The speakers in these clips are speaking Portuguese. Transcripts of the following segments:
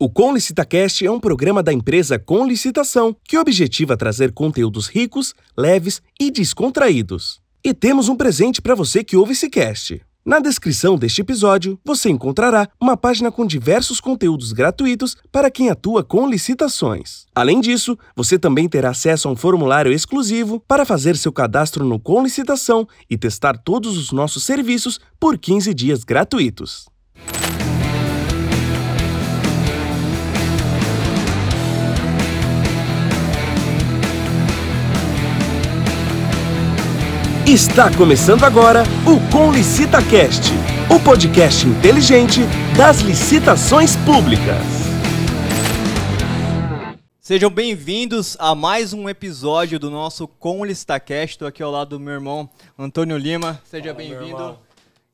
O Com Licitacast é um programa da empresa Com Licitação que objetiva trazer conteúdos ricos, leves e descontraídos. E temos um presente para você que ouve esse cast. Na descrição deste episódio, você encontrará uma página com diversos conteúdos gratuitos para quem atua com licitações. Além disso, você também terá acesso a um formulário exclusivo para fazer seu cadastro no Com Licitação e testar todos os nossos serviços por 15 dias gratuitos. Está começando agora o Com LicitaCast, o podcast inteligente das licitações públicas. Sejam bem-vindos a mais um episódio do nosso Com LicitaCast. Estou aqui ao lado do meu irmão Antônio Lima. Seja bem-vindo.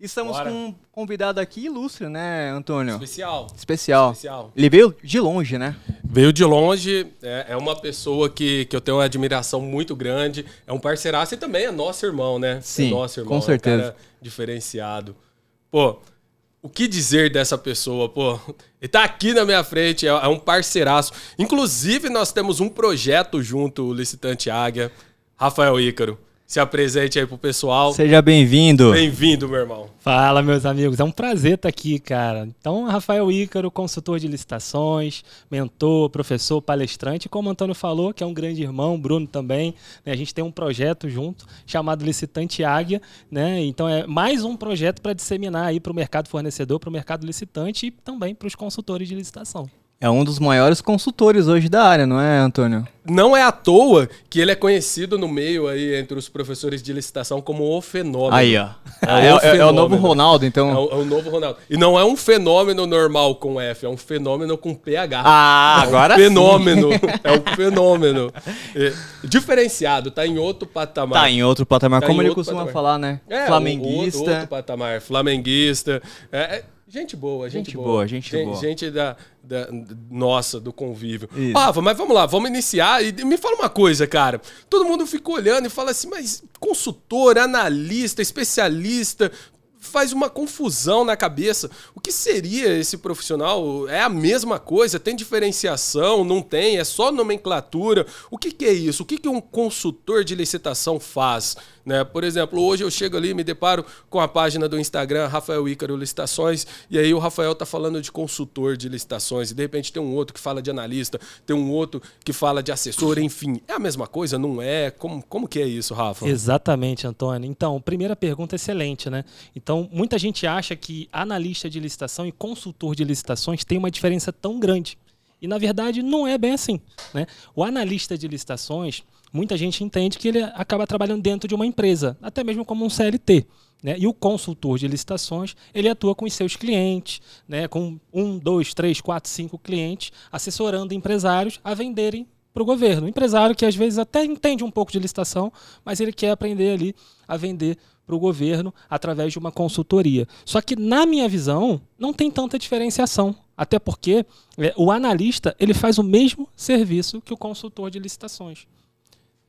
Estamos Bora. com um convidado aqui ilustre, né, Antônio? Especial. Especial. Especial. Ele veio de longe, né? Veio de longe, é, é uma pessoa que, que eu tenho uma admiração muito grande. É um parceiraço e também é nosso irmão, né? Sim, é nosso irmão, com certeza. É um cara diferenciado. Pô, o que dizer dessa pessoa, pô? Ele tá aqui na minha frente, é, é um parceiraço. Inclusive, nós temos um projeto junto, o Licitante Águia. Rafael Ícaro, se apresente aí pro pessoal. Seja bem-vindo. Bem-vindo, meu irmão. Fala, meus amigos. É um prazer estar aqui, cara. Então, Rafael Ícaro, consultor de licitações, mentor, professor, palestrante. Como o Antônio falou, que é um grande irmão, Bruno também. né? A gente tem um projeto junto chamado Licitante Águia. Né? Então, é mais um projeto para disseminar aí para o mercado fornecedor, para o mercado licitante e também para os consultores de licitação. É um dos maiores consultores hoje da área, não é, Antônio? Não é à toa que ele é conhecido no meio aí entre os professores de licitação como o fenômeno. Aí, ó. É É, o é- é o novo Ronaldo, então. É o, é o novo Ronaldo. E não é um fenômeno normal com F, é um fenômeno com PH. Ah, É um agora sim. fenômeno. É um fenômeno. Diferenciado, tá em outro patamar. Tá em outro patamar, Tá como ele costuma patamar. falar, né? É, Flamenguista. Outro, outro patamar. Flamenguista. Gente boa, gente, Gente boa. boa, gente boa. Gente da, da- nossa, do convívio. Isso. Rafa, mas vamos lá, vamos iniciar. E me fala uma coisa, cara. Todo mundo fica olhando e fala assim, mas consultor, analista, especialista. Faz uma confusão na cabeça. Que seria esse profissional? É a mesma coisa? Tem diferenciação? Não tem? É só nomenclatura? O que, que é isso? O que, que um consultor de licitação faz? Né? Por exemplo, hoje eu chego ali e me deparo com a página do Instagram, Rafael Ícaro Licitações, e aí o Rafael tá falando de consultor de licitações, e de repente tem um outro que fala de analista, tem um outro que fala de assessor, enfim. É a mesma coisa? Não é? Como, como que é isso, Rafa? Exatamente, Antônio. Então, primeira pergunta excelente, né? Então, muita gente acha que analista de licitação e consultor de licitações tem uma diferença tão grande. E, na verdade, não é bem assim. Né? O analista de licitações, muita gente entende que ele acaba trabalhando dentro de uma empresa, até mesmo como um CLT. Né? E o consultor de licitações, ele atua com os seus clientes, né? com um, dois, três, quatro, cinco clientes, assessorando empresários a venderem para o governo. Empresário que às vezes até entende um pouco de licitação, mas ele quer aprender ali a vender para o governo através de uma consultoria. Só que, na minha visão, não tem tanta diferenciação. Até porque é, o analista ele faz o mesmo serviço que o consultor de licitações.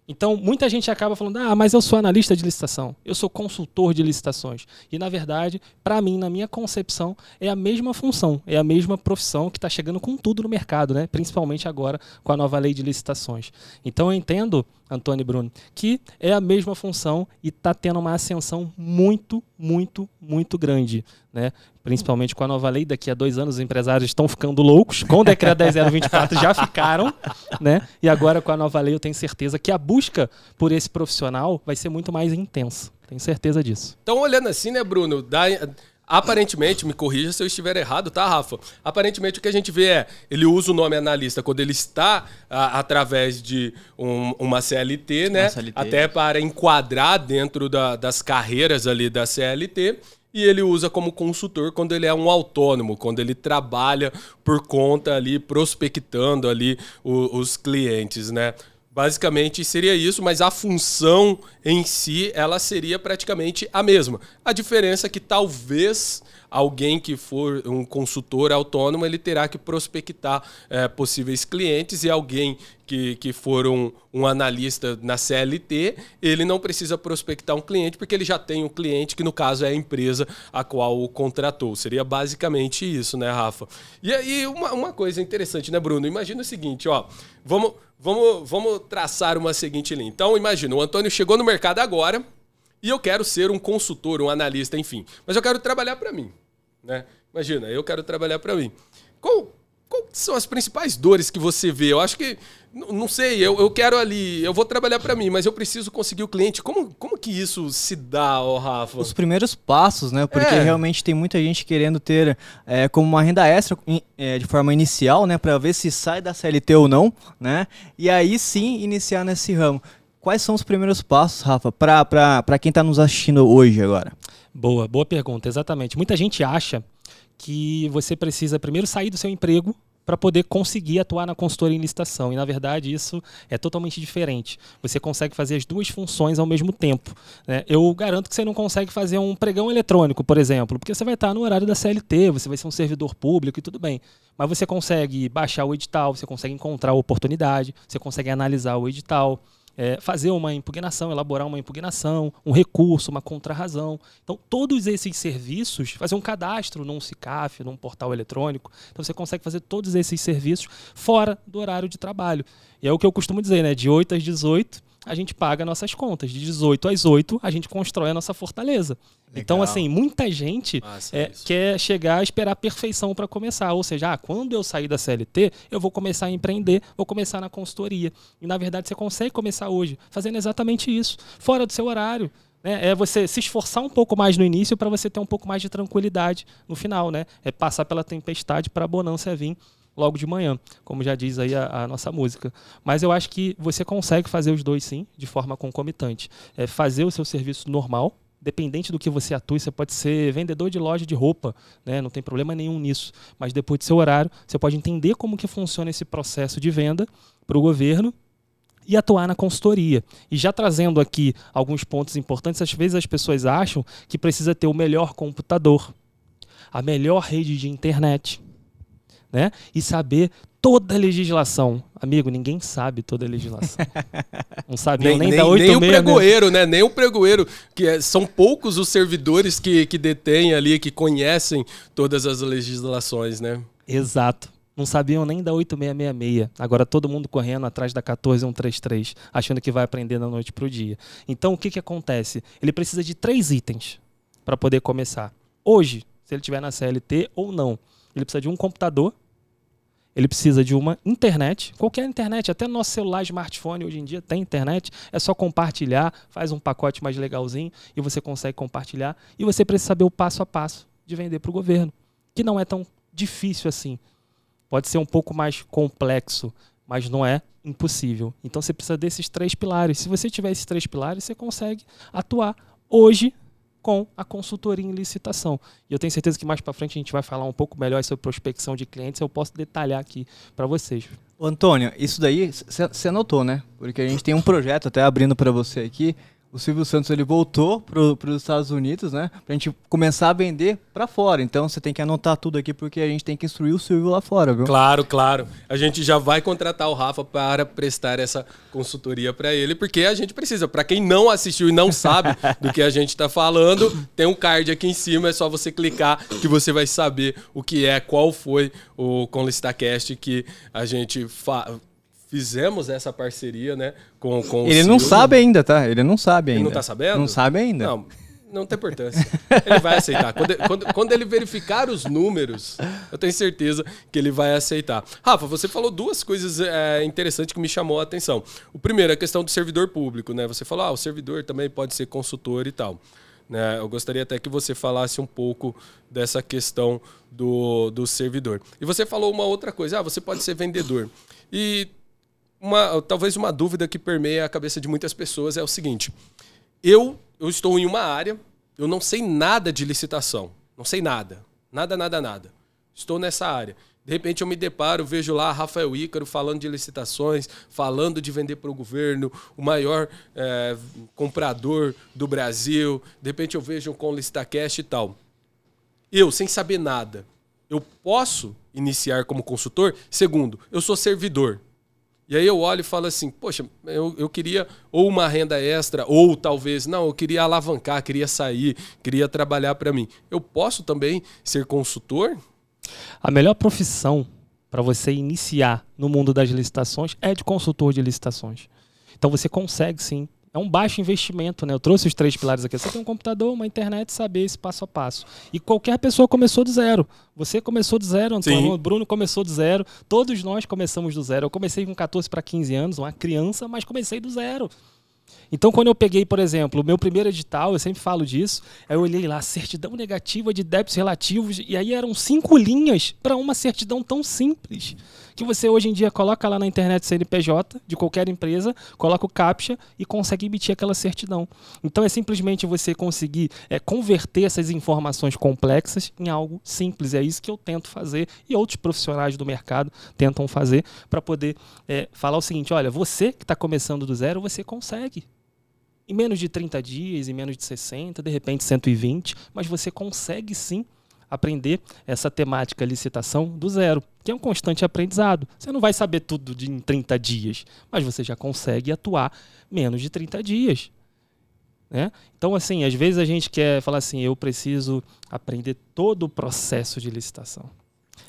Então, muita gente acaba falando: ah, mas eu sou analista de licitação, eu sou consultor de licitações. E, na verdade, para mim, na minha concepção, é a mesma função, é a mesma profissão que está chegando com tudo no mercado, né? principalmente agora com a nova lei de licitações. Então, eu entendo, Antônio Bruno, que é a mesma função e está tendo uma ascensão muito, muito, muito grande. Né? Principalmente com a nova lei, daqui a dois anos os empresários estão ficando loucos. Com o decreto 10024 já ficaram, né? E agora com a nova lei eu tenho certeza que a busca por esse profissional vai ser muito mais intensa. Tenho certeza disso. Então, olhando assim, né, Bruno? Dá, aparentemente, me corrija se eu estiver errado, tá, Rafa? Aparentemente, o que a gente vê é, ele usa o nome analista quando ele está a- através de um- uma CLT, né? CLT. Até para enquadrar dentro da- das carreiras ali da CLT. E ele usa como consultor quando ele é um autônomo, quando ele trabalha por conta ali, prospectando ali o- os clientes, né? Basicamente seria isso, mas a função em si ela seria praticamente a mesma. A diferença é que talvez alguém que for um consultor autônomo, ele terá que prospectar é, possíveis clientes e alguém que, que for um, um, analista na CLT, ele não precisa prospectar um cliente porque ele já tem um cliente que, no caso, é a empresa a qual o contratou. Seria basicamente isso, né, Rafa? E aí, uma, uma coisa interessante, né, Bruno? Imagina o seguinte, ó. Vamos, vamos, vamos traçar uma seguinte linha. Então, imagina, o Antônio chegou no mercado agora e eu quero ser um consultor, um analista, enfim. Mas eu quero trabalhar para mim, né? Imagina, eu quero trabalhar para mim. Qual, qual são as principais dores que você vê? Eu acho que, não sei, eu, eu quero ali, eu vou trabalhar para mim, mas eu preciso conseguir o cliente. Como, como que isso se dá, oh, Rafa? Os primeiros passos, né? Porque é. realmente tem muita gente querendo ter é, como uma renda extra é, de forma inicial, né? Para ver se sai da CLT ou não, né? E aí sim iniciar nesse ramo. Quais são os primeiros passos, Rafa, para quem está nos assistindo hoje agora? Boa, boa pergunta, exatamente. Muita gente acha que você precisa primeiro sair do seu emprego para poder conseguir atuar na consultoria em licitação. E, na verdade, isso é totalmente diferente. Você consegue fazer as duas funções ao mesmo tempo. Né? Eu garanto que você não consegue fazer um pregão eletrônico, por exemplo, porque você vai estar no horário da CLT, você vai ser um servidor público e tudo bem. Mas você consegue baixar o edital, você consegue encontrar a oportunidade, você consegue analisar o edital, é, fazer uma impugnação, elaborar uma impugnação, um recurso, uma contrarrazão. Então, todos esses serviços, fazer um cadastro num CICAF, num portal eletrônico, então você consegue fazer todos esses serviços fora do horário de trabalho. E é o que eu costumo dizer, né? De 8 às 18, a gente paga nossas contas. De 18 às 8, a gente constrói a nossa fortaleza. Legal. Então, assim, muita gente é, quer chegar a esperar a perfeição para começar. Ou seja, ah, quando eu sair da CLT, eu vou começar a empreender, vou começar na consultoria. E, na verdade, você consegue começar hoje, fazendo exatamente isso, fora do seu horário. Né? É você se esforçar um pouco mais no início para você ter um pouco mais de tranquilidade no final. Né? É passar pela tempestade para a bonança vir logo de manhã, como já diz aí a, a, nossa música. Mas eu acho que você consegue fazer os dois sim, de forma concomitante. É fazer o seu serviço normal, dependente do que você atue, você pode ser vendedor de loja de roupa, né? não tem problema nenhum nisso. Mas depois do seu horário, você pode entender como que funciona esse processo de venda para o governo e atuar na consultoria. E já trazendo aqui alguns pontos importantes, às vezes as pessoas acham que precisa ter o melhor computador, a melhor rede de internet, né? E saber toda a legislação. Amigo, ninguém sabe toda a legislação. Não sabe nem, nem, nem da 8 Nem o pregoeiro, né? Nem o pregoeiro, que é, são poucos os servidores que, que detêm ali, que conhecem todas as legislações, né? Exato. Não sabiam nem da 8666. Agora todo mundo correndo atrás da 14133, achando que vai aprender da noite para o dia. Então o que, que acontece? Ele precisa de três itens para poder começar. Hoje, se ele tiver na CLT ou não, ele precisa de um computador ele precisa de uma internet, qualquer internet, até nosso celular, smartphone hoje em dia tem internet, é só compartilhar, faz um pacote mais legalzinho e você consegue compartilhar. E você precisa saber o passo a passo de vender para o governo, que não é tão difícil assim. Pode ser um pouco mais complexo, mas não é impossível. Então você precisa desses três pilares. Se você tiver esses três pilares, você consegue atuar hoje com a consultoria em licitação. E eu tenho certeza que mais para frente a gente vai falar um pouco melhor sobre prospecção de clientes, eu posso detalhar aqui para vocês. Ô, Antônio, isso daí você anotou, né? Porque a gente tem um projeto até abrindo para você aqui, o Silvio Santos ele voltou para os Estados Unidos, né? Para a gente começar a vender para fora. Então você tem que anotar tudo aqui porque a gente tem que instruir o Silvio lá fora, viu? Claro, claro. A gente já vai contratar o Rafa para prestar essa consultoria para ele, porque a gente precisa. Para quem não assistiu e não sabe do que a gente está falando, tem um card aqui em cima, é só você clicar que você vai saber o que é, qual foi o Conlistacast que a gente faz fizemos essa parceria, né? Com, com Ele não sabe ainda, tá? Ele não sabe ainda. Ele não tá sabendo? Não sabe ainda. Não, não tem importância. Ele vai aceitar. Quando, quando, quando, ele verificar os números, eu tenho certeza que ele vai aceitar. Rafa, você falou duas coisas é, interessantes que me chamou a atenção. O primeiro, a questão do servidor público, né? Você falou, ah, o servidor também pode ser consultor e tal. Né? Eu gostaria até que você falasse um pouco dessa questão do, do servidor. E você falou uma outra coisa, ah, você pode ser vendedor. E uma, talvez uma dúvida que permeia a cabeça de muitas pessoas é o seguinte: eu, eu estou em uma área, eu não sei nada de licitação, não sei nada, nada, nada, nada. Estou nessa área. De repente eu me deparo, vejo lá Rafael Ícaro falando de licitações, falando de vender para o governo, o maior é, comprador do Brasil. De repente eu vejo com o Licitacast e tal. eu, sem saber nada, eu posso iniciar como consultor? Segundo, eu sou servidor. E aí eu olho e falo assim, poxa, eu, eu queria ou uma renda extra, ou talvez, não, eu queria alavancar, queria sair, queria trabalhar para mim. Eu posso também ser consultor? A melhor profissão para você iniciar no mundo das licitações é de consultor de licitações. Então você consegue sim é um baixo investimento, né? Eu trouxe os três pilares aqui. Você tem um computador, uma internet, saber esse passo a passo. E qualquer pessoa começou do zero. Você começou do zero, Antônio. O Bruno começou do zero. Todos nós começamos do zero. Eu comecei com 14 para 15 anos, uma criança, mas comecei do zero. Então, quando eu peguei, por exemplo, o meu primeiro edital, eu sempre falo disso, eu olhei lá, certidão negativa de débitos relativos, e aí eram cinco linhas para uma certidão tão simples. Que você hoje em dia coloca lá na internet CNPJ de qualquer empresa, coloca o CAPTCHA e consegue emitir aquela certidão. Então é simplesmente você conseguir é, converter essas informações complexas em algo simples. É isso que eu tento fazer e outros profissionais do mercado tentam fazer para poder é, falar o seguinte: olha, você que está começando do zero, você consegue em menos de 30 dias, em menos de 60, de repente 120, mas você consegue sim aprender essa temática licitação do zero, que é um constante aprendizado. Você não vai saber tudo de, em 30 dias, mas você já consegue atuar menos de 30 dias. Né? Então, assim, às vezes a gente quer falar assim, eu preciso aprender todo o processo de licitação.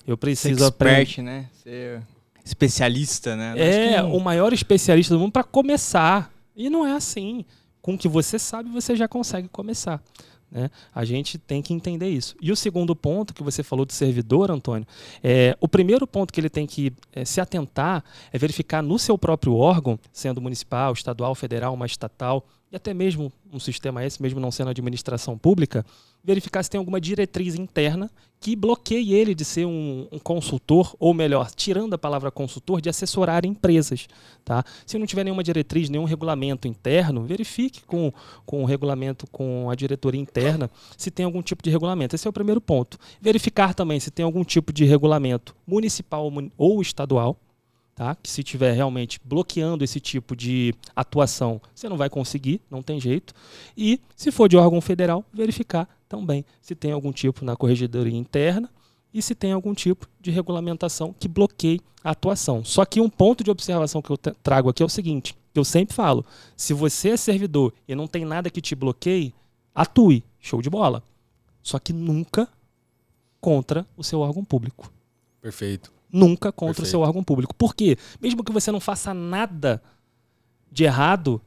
Eu preciso Ser expert, aprender. né? Ser especialista, né? É, o maior especialista do mundo para começar. E não é assim com o que você sabe, você já consegue começar. Né? A gente tem que entender isso. E o segundo ponto que você falou do servidor, Antônio, é, o primeiro ponto que ele tem que é, se atentar é verificar no seu próprio órgão, sendo municipal, estadual, federal, uma estatal, e até mesmo um sistema esse, mesmo não sendo administração pública, verificar se tem alguma diretriz interna que bloqueie ele de ser um, um, consultor, ou melhor, tirando a palavra consultor, de assessorar empresas. Tá? Se não tiver nenhuma diretriz, nenhum regulamento interno, verifique com, com o regulamento, com a diretoria interna, se tem algum tipo de regulamento. Esse é o primeiro ponto. Verificar também se tem algum tipo de regulamento municipal ou estadual, Tá? Que se tiver realmente bloqueando esse tipo de atuação, você não vai conseguir, não tem jeito. E se for de órgão federal, verificar também se tem algum tipo na corregedoria interna e se tem algum tipo de regulamentação que bloqueie a atuação. Só que um ponto de observação que eu trago aqui é o seguinte: eu sempre falo, se você é servidor e não tem nada que te bloqueie, atue, show de bola. Só que nunca contra o seu órgão público. Perfeito nunca contra Perfeito. o seu órgão público. Por quê? Mesmo que você não faça nada de errado,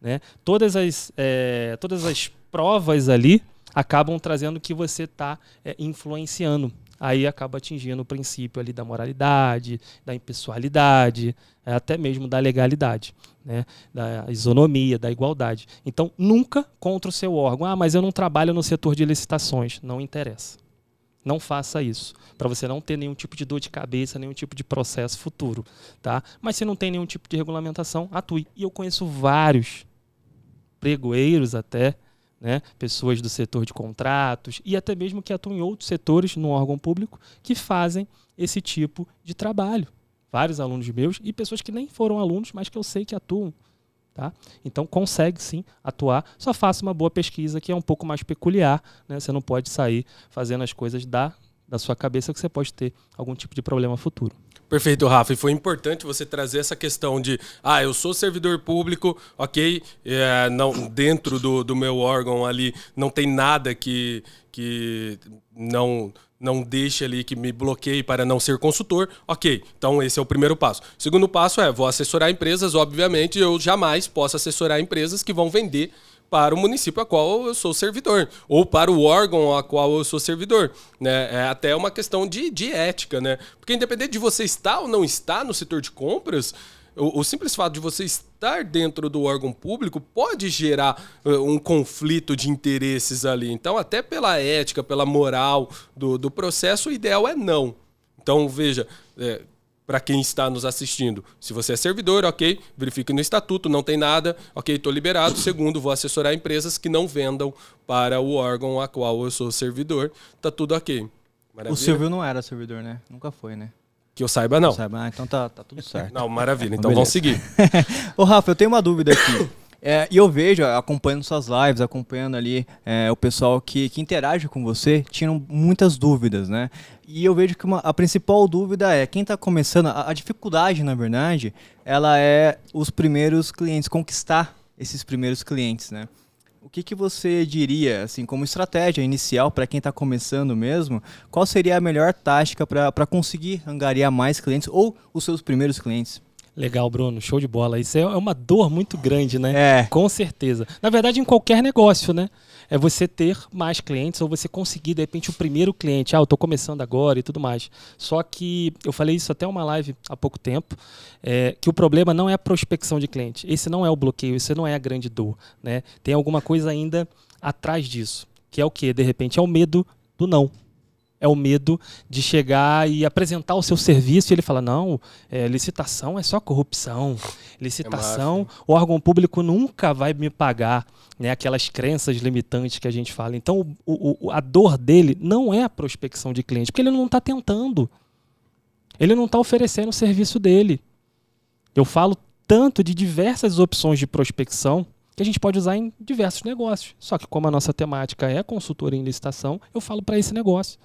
né, todas, as, é, todas as provas ali acabam trazendo que você está é, influenciando. Aí acaba atingindo o princípio ali da moralidade, da impessoalidade, é, até mesmo da legalidade, né? da isonomia, da igualdade. Então, nunca contra o seu órgão. Ah, mas eu não trabalho no setor de licitações. Não interessa. Não faça isso, para você não ter nenhum tipo de dor de cabeça, nenhum tipo de processo futuro, tá? Mas se não tem nenhum tipo de regulamentação, atue. E eu conheço vários pregoeiros até, né, pessoas do setor de contratos e até mesmo que atuam em outros setores no órgão público que fazem esse tipo de trabalho. Vários alunos meus e pessoas que nem foram alunos, mas que eu sei que atuam Tá? Então consegue sim atuar, só faça uma boa pesquisa que é um pouco mais peculiar, né? você não pode sair fazendo as coisas da, da sua cabeça que você pode ter algum tipo de problema futuro. Perfeito, Rafa. E foi importante você trazer essa questão de, ah, eu sou servidor público, ok, é, não, dentro do, do meu órgão ali não tem nada que, que não não deixe ali que me bloqueie para não ser consultor, ok. Então esse é o primeiro passo. O segundo passo é, vou assessorar empresas, obviamente eu jamais posso assessorar empresas que vão vender para o município a qual eu sou servidor, ou para o órgão a qual eu sou servidor. Né? É até uma questão de, de ética, né? Porque independente de você estar ou não estar no setor de compras, o, o, simples fato de você estar dentro do órgão público pode gerar uh, um conflito de interesses ali. Então, até pela ética, pela moral do, do processo, o ideal é não. Então, veja, é, para quem está nos assistindo, se você é servidor, ok, verifique no estatuto, não tem nada, ok, estou liberado. Segundo, vou assessorar empresas que não vendam para o órgão a qual eu sou servidor, tá tudo ok. Maravilha? O Silvio não era servidor, né? Nunca foi, né? Que eu saiba, não. Saiba. Ah, então tá, tá tudo certo. Não, maravilha. Então, então vamos seguir. Ô, Rafa, eu tenho uma dúvida aqui. É, e eu vejo, acompanhando suas lives, acompanhando ali é, o pessoal que, que interage com você, tinham muitas dúvidas, né? E eu vejo que uma, a principal dúvida é, quem está começando, a, a, dificuldade, na verdade, ela é os primeiros clientes, conquistar esses primeiros clientes, né? O que, que você diria, assim, como estratégia inicial para quem está começando mesmo? Qual seria a melhor tática para conseguir angariar mais clientes ou os seus primeiros clientes? Legal, Bruno, show de bola. Isso é uma dor muito grande, né? É. Com certeza. Na verdade, em qualquer negócio, né? É você ter mais clientes ou você conseguir, de repente, o primeiro cliente. Ah, eu estou começando agora e tudo mais. Só que eu falei isso até uma live há pouco tempo, é, que o problema não é a prospecção de cliente. Esse não é o bloqueio, esse não é a grande dor, né? Tem alguma coisa ainda atrás disso, que é o que? De repente, é o medo do não é o medo de chegar e apresentar o seu serviço e ele fala: não, é, licitação é só corrupção. Licitação, é o órgão público nunca vai me pagar. Né, aquelas crenças limitantes que a gente fala. Então, o, o, a dor dele não é a prospecção de cliente, porque ele não está tentando. Ele não está oferecendo o serviço dele. Eu falo tanto de diversas opções de prospecção que a gente pode usar em diversos negócios. Só que como a nossa temática é consultoria em licitação, eu falo para esse negócio.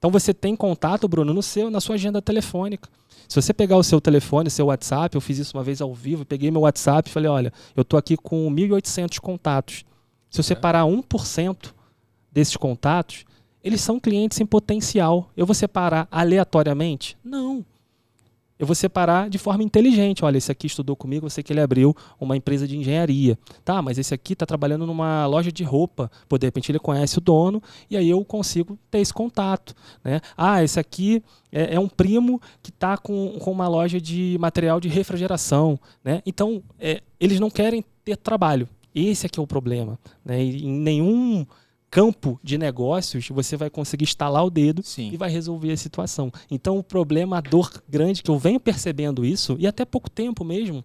Então você tem contato, Bruno, no seu, na sua agenda telefônica. Se você pegar o seu telefone, seu WhatsApp, eu fiz isso uma vez ao vivo, peguei meu WhatsApp e falei, olha, eu estou aqui com 1.800 contatos. Se eu separar 1% desses contatos, eles são clientes em potencial. Eu vou separar aleatoriamente? Não. Eu vou separar de forma inteligente. Olha, esse aqui estudou comigo, eu sei que ele abriu uma empresa de engenharia. Tá, mas esse aqui está trabalhando numa loja de roupa. Pô, de repente ele conhece o dono e aí eu consigo ter esse contato. Né? Ah, esse aqui é, é um primo que está com, com uma loja de material de refrigeração. Né? Então, é, eles não querem ter trabalho. Esse aqui é o problema. Né? E em nenhum campo de negócios, você vai conseguir instalar o dedo Sim. e vai resolver a situação. Então, o problema, a dor grande que eu venho percebendo isso, e até pouco tempo mesmo,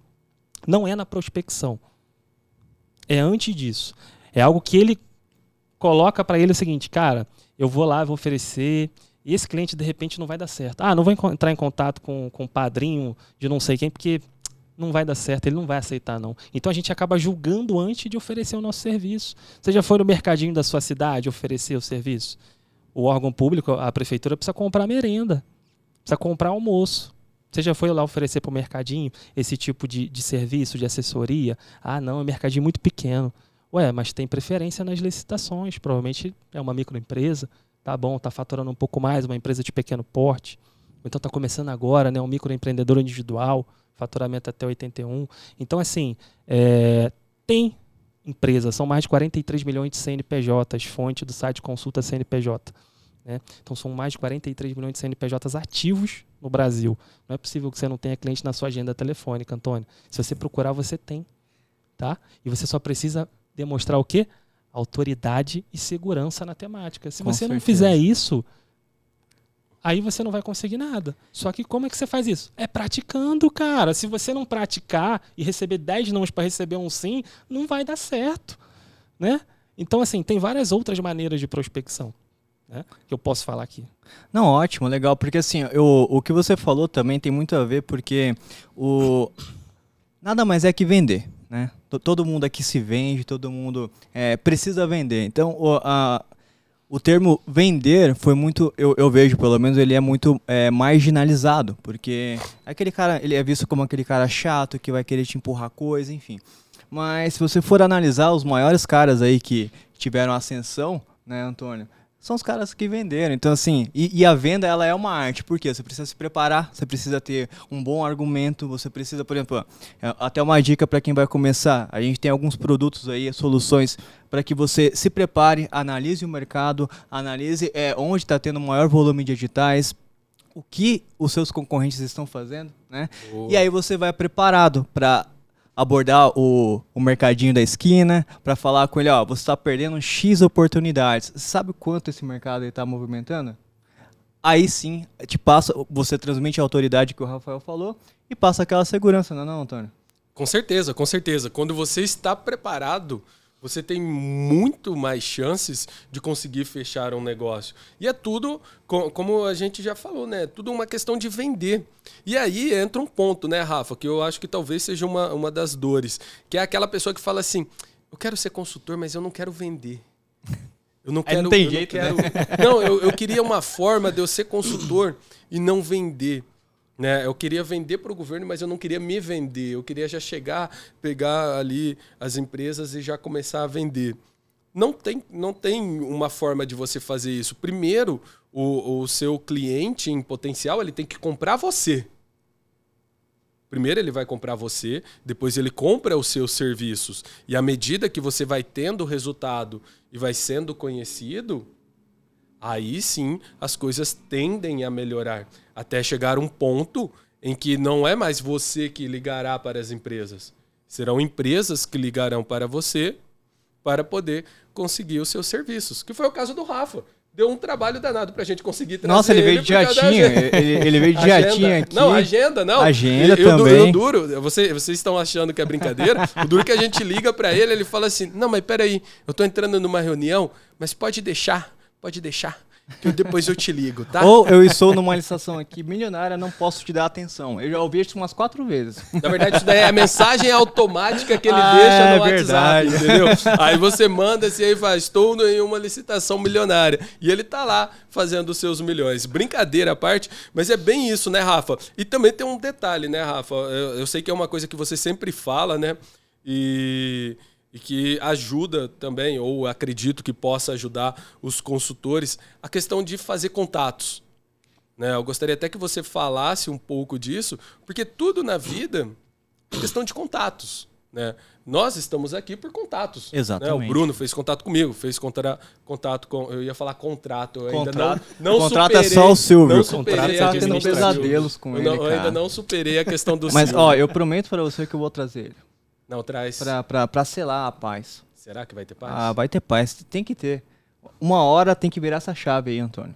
não é na prospecção. É antes disso. É algo que ele coloca para ele o seguinte, cara, eu vou lá, vou oferecer, e esse cliente de repente não vai dar certo. Ah, não vou entrar em contato com, com o padrinho de não sei quem, porque não vai dar certo, ele não vai aceitar não. Então a gente acaba julgando antes de oferecer o nosso serviço. Você já foi no mercadinho da sua cidade oferecer o serviço? O órgão público, a prefeitura precisa comprar merenda, precisa comprar almoço. Você já foi lá oferecer para o mercadinho esse tipo de, de serviço, de assessoria? Ah, não, é um mercadinho muito pequeno. Ué, mas tem preferência nas licitações. Provavelmente é uma microempresa, tá bom, tá faturando um pouco mais, uma empresa de pequeno porte. Então está começando agora, né, um microempreendedor individual faturamento até 81. Então, assim, é, tem empresas, são mais de 43 milhões de CNPJs, fonte do site Consulta CNPJ. Né? Então, são mais de 43 milhões de CNPJs ativos no Brasil. Não é possível que você não tenha cliente na sua agenda telefônica, Antônio. Se você procurar, você tem. Tá? E você só precisa demonstrar o quê? Autoridade e segurança na temática. Se Com você certeza. não fizer isso, aí você não vai conseguir nada. Só que como é que você faz isso? É praticando, cara. Se você não praticar e receber 10 nãos para receber um sim, não vai dar certo, né? Então assim, tem várias outras maneiras de prospecção, né? Que eu posso falar aqui. Não, ótimo, legal, porque assim, eu, o que você falou também tem muito a ver porque o nada mais é que vender, né? Todo mundo aqui se vende, todo mundo é, precisa vender. Então, o, a, o termo vender foi muito, eu, eu vejo pelo menos, ele é muito é, marginalizado, porque aquele cara, ele é visto como aquele cara chato que vai querer te empurrar coisa, enfim. Mas se você for analisar os maiores caras aí que tiveram ascensão, né, Antônio? São os caras que venderam. Então, assim, e, e, a venda ela é uma arte, porque você precisa se preparar, você precisa ter um bom argumento, você precisa, por exemplo, é, até uma dica para quem vai começar. A gente tem alguns produtos aí, soluções para que você se prepare, analise o mercado, analise é, onde está tendo maior volume de editais, o que os seus concorrentes estão fazendo, né? E aí você vai preparado para abordar o, o mercadinho da esquina, para falar com ele, ó, você está perdendo X oportunidades. Sabe quanto esse mercado está movimentando? Aí sim, te passa, você transmite a autoridade que o Rafael falou e passa aquela segurança, não é não, Antônio? Com certeza, com certeza. Quando você está preparado, você tem muito mais chances de conseguir fechar um negócio. E é tudo, como a gente já falou, né? Tudo uma questão de vender. E aí entra um ponto, né, Rafa, que eu acho que talvez seja uma, uma das dores, que é aquela pessoa que fala assim: eu quero ser consultor, mas eu não quero vender. Eu não quero. não tem jeito, não né? quero, né? Não, eu, eu queria uma forma de eu ser consultor e não vender. Né? Eu queria vender para o governo, mas eu não queria me vender. Eu queria já chegar, pegar ali as empresas e já começar a vender. Não tem, não tem uma forma de você fazer isso. Primeiro, o, o seu cliente em potencial ele tem que comprar você. Primeiro ele vai comprar você, depois ele compra os seus serviços. E à medida que você vai tendo resultado e vai sendo conhecido, aí sim as coisas tendem a melhorar. Até chegar um ponto em que não é mais você que ligará para as empresas. Serão empresas que ligarão para você para poder conseguir os seus serviços. Que foi o caso do Rafa deu um trabalho danado pra gente conseguir trazer Nossa, ele veio de jatinho. Ele, ele, veio de jatinho aqui. Não, agenda, não. Agenda e, também. O duro, você, vocês estão achando que é brincadeira? o duro é que a gente liga para ele, ele fala assim: Não, mas peraí, eu tô entrando numa reunião, mas pode deixar, pode deixar que depois eu te ligo, tá? Ou eu estou numa licitação aqui milionária, não posso te dar atenção. Eu já ouvi isso umas quatro vezes. Na verdade, isso daí é a mensagem automática que ele ah, deixa no é WhatsApp, verdade. entendeu? Aí você manda assim, aí faz, estou em uma licitação milionária. E ele tá lá fazendo os seus milhões. Brincadeira à parte, mas é bem isso, né, Rafa? E também tem um detalhe, né, Rafa? Eu, eu sei que é uma coisa que você sempre fala, né? E e que ajuda também, ou acredito que possa ajudar os consultores, a questão de fazer contatos. Né? Eu gostaria até que você falasse um pouco disso, porque tudo na vida é questão de contatos. Né? Nós estamos aqui por contatos. Exatamente. Né? O Bruno fez contato comigo, fez contra, contato com. Eu ia falar contrato. Eu contrato. ainda não, não contrato superei, é só o Silvio. Não contrato tá tendo pesadelos com eu ele. Não, eu ainda não superei a questão do Mas, ó, eu prometo para você que eu vou trazer ele. Não, traz. Pra selar a paz. Será que vai ter paz? Ah, vai ter paz. Tem que ter. Uma hora tem que virar essa chave aí, Antônio.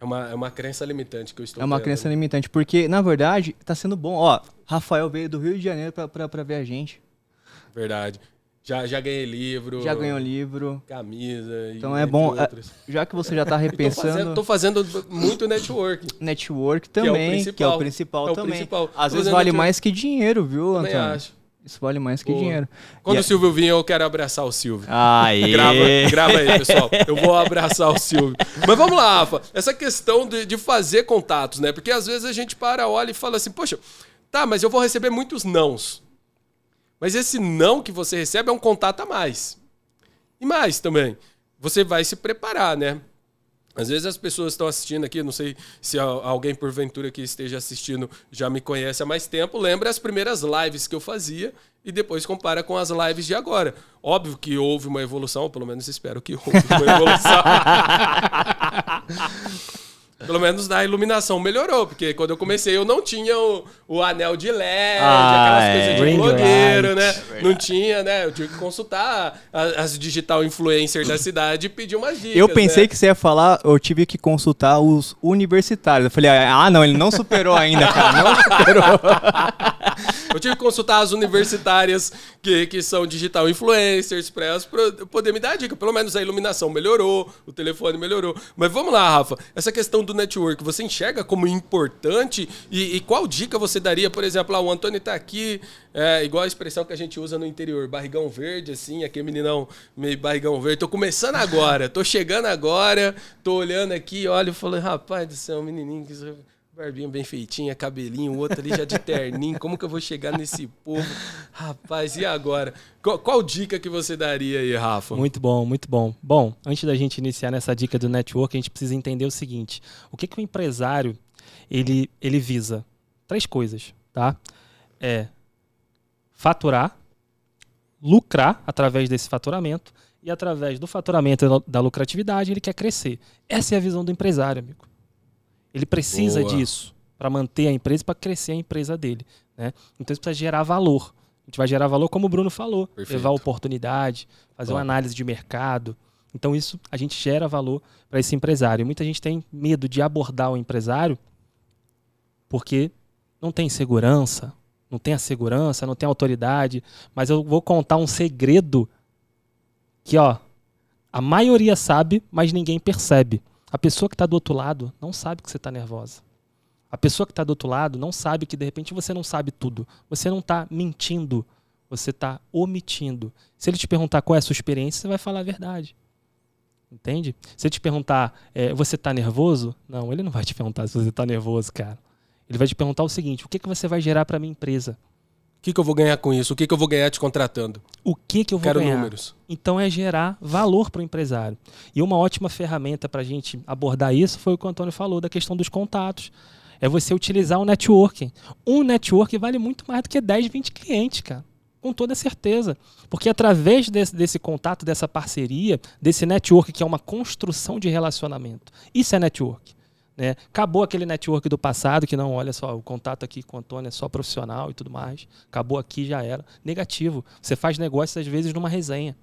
É uma, é uma crença limitante que eu estou É uma tendo. crença limitante, porque, na verdade, tá sendo bom. Ó, Rafael veio do Rio de Janeiro pra ver a gente. Verdade. Já, já ganhei livro. Já ganhou livro. Camisa. Então é bom. É, já que você já tá repensando. tô, fazendo, tô fazendo muito network. Network também, que é o principal, é o principal é o também. Principal. Às vezes vale network. mais que dinheiro, viu, também Antônio? acho. Isso vale mais que Boa. dinheiro. Quando e o Silvio vir, eu quero abraçar o Silvio. Aê. Grava, grava aí, pessoal. Eu vou abraçar o Silvio. Mas vamos lá, Rafa. Essa questão de, de fazer contatos, né? Porque às vezes a gente para, olha e fala assim, poxa, tá, mas eu vou receber muitos nãos. Mas esse não que você recebe é um contato a mais. E mais também, você vai se preparar, né? Às vezes as pessoas estão assistindo aqui, não sei se alguém porventura que esteja assistindo já me conhece há mais tempo, lembra as primeiras lives que eu fazia e depois compara com as lives de agora. Óbvio que houve uma evolução, pelo menos espero que houve uma evolução. Pelo menos na iluminação melhorou, porque quando eu comecei eu não tinha o, o anel de LED, ah, aquelas é. coisas de blogueiro, né? É não tinha, né? Eu tive que consultar as digital influencers da cidade e pedir umas dicas. Eu pensei né? que você ia falar, eu tive que consultar os universitários. Eu falei, ah, não, ele não superou ainda, cara. Não superou. eu tive que consultar as universitárias que, que são digital influencers para elas poder me dar dica. Pelo menos a iluminação melhorou, o telefone melhorou. Mas vamos lá, Rafa. Essa questão do do network, você enxerga como importante? E, e qual dica você daria, por exemplo, ah, o Antônio está aqui, é, igual a expressão que a gente usa no interior, barrigão verde, assim, aquele meninão meio barrigão verde. Tô começando agora, tô chegando agora, tô olhando aqui, olho e falo, rapaz do céu, menininho que Barbinha bem feitinha, cabelinho, o outro ali já de terninho. Como que eu vou chegar nesse povo? Rapaz, e agora? Qual, qual, dica que você daria aí, Rafa? Muito bom, muito bom. Bom, antes da gente iniciar nessa dica do network, a gente precisa entender o seguinte: o que, que o empresário ele, ele visa? Três coisas, tá? É faturar, lucrar através desse faturamento e através do faturamento da lucratividade ele quer crescer. Essa é a visão do empresário, amigo. Ele precisa Boa. disso para manter a empresa e para crescer a empresa dele. Né? Então isso precisa gerar valor. A gente vai gerar valor, como o Bruno falou, Perfeito. levar oportunidade, fazer Bom. uma análise de mercado. Então isso a gente gera valor para esse empresário. Muita gente tem medo de abordar o empresário porque não tem segurança, não tem a segurança, não tem autoridade. Mas eu vou contar um segredo que, ó, a maioria sabe, mas ninguém percebe. A pessoa que está do outro lado não sabe que você está nervosa. A pessoa que está do outro lado não sabe que de repente você não sabe tudo. Você não está mentindo, você está omitindo. Se ele te perguntar qual é a sua experiência, você vai falar a verdade. Entende? Se ele te perguntar, é, você está nervoso? Não, ele não vai te perguntar se você está nervoso, cara. Ele vai te perguntar o seguinte: o que, que você vai gerar para minha empresa? O que, que eu vou ganhar com isso? O que, que eu vou ganhar te contratando? O que, que eu vou Quero ganhar? números. Então é gerar valor para o empresário. E uma ótima ferramenta para a gente abordar isso foi o que o Antônio falou da questão dos contatos. É você utilizar o networking. Um network vale muito mais do que 10, 20 clientes, cara. Com toda certeza. Porque através desse, desse contato, dessa parceria, desse network, que é uma construção de relacionamento. Isso é network. Né? Acabou aquele network do passado que não, olha só, o contato aqui com o Antônio é só profissional e tudo mais. Acabou aqui, já era. Negativo. Você faz negócios, às vezes, numa resenha.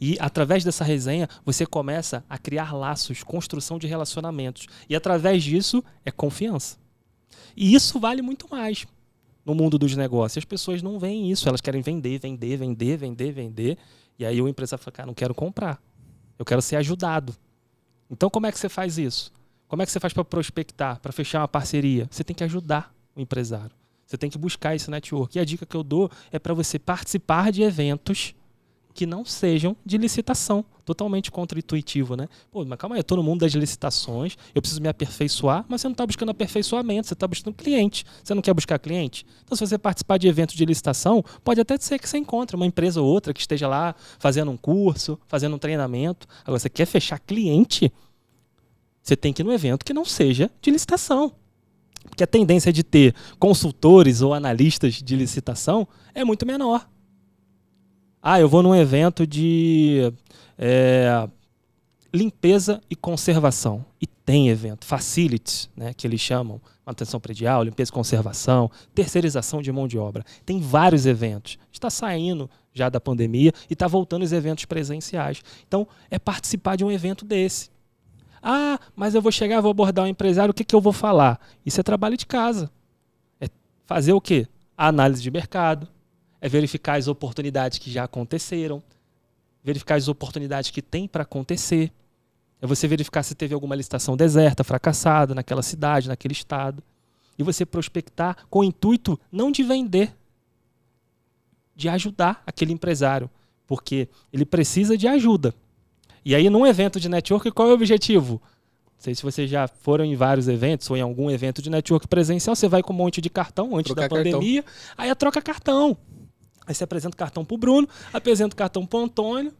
E através dessa resenha, você começa a criar laços, construção de relacionamentos. E através disso, é confiança. E isso vale muito mais no mundo dos negócios. As pessoas não veem isso, elas querem vender, vender, vender, vender, vender. E aí o empresário fala, cara, não quero comprar. Eu quero ser ajudado. Então como é que você faz isso? Como é que você faz para prospectar, para fechar uma parceria? Você tem que ajudar o empresário. Você tem que buscar esse network. E a dica que eu dou é para você participar de eventos que não sejam de licitação. Totalmente contra-intuitivo, né? Pô, mas calma aí, eu tô no mundo das licitações, eu preciso me aperfeiçoar, mas você não está buscando aperfeiçoamento, você está buscando cliente. Você não quer buscar cliente? Então, se você participar de eventos de licitação, pode até ser que você encontre uma empresa ou outra que esteja lá fazendo um curso, fazendo um treinamento. Agora, você quer fechar cliente? Você tem que ir no evento que não seja de licitação. Porque a tendência de ter consultores ou analistas de licitação é muito menor. Ah, eu vou num evento de é, limpeza e conservação. E tem evento, facilities, né, que eles chamam, manutenção predial, limpeza e conservação, terceirização de mão de obra. Tem vários eventos. Está saindo já da pandemia e está voltando os eventos presenciais. Então, é participar de um evento desse. Ah, mas eu vou chegar, vou abordar um empresário, o que, que eu vou falar? Isso é trabalho de casa. É fazer o quê? A análise de mercado, é verificar as oportunidades que já aconteceram, verificar as oportunidades que tem para acontecer. É você verificar se teve alguma licitação deserta, fracassada naquela cidade, naquele estado. E você prospectar com o intuito não de vender, de ajudar aquele empresário, porque ele precisa de ajuda. E aí, num evento de network, qual é o objetivo? Não sei se vocês já foram em vários eventos ou em algum evento de network presencial, você vai com um monte de cartão antes Trocar da pandemia, cartão. aí é troca cartão. Aí você apresenta o cartão pro Bruno, apresenta o cartão pro Antônio,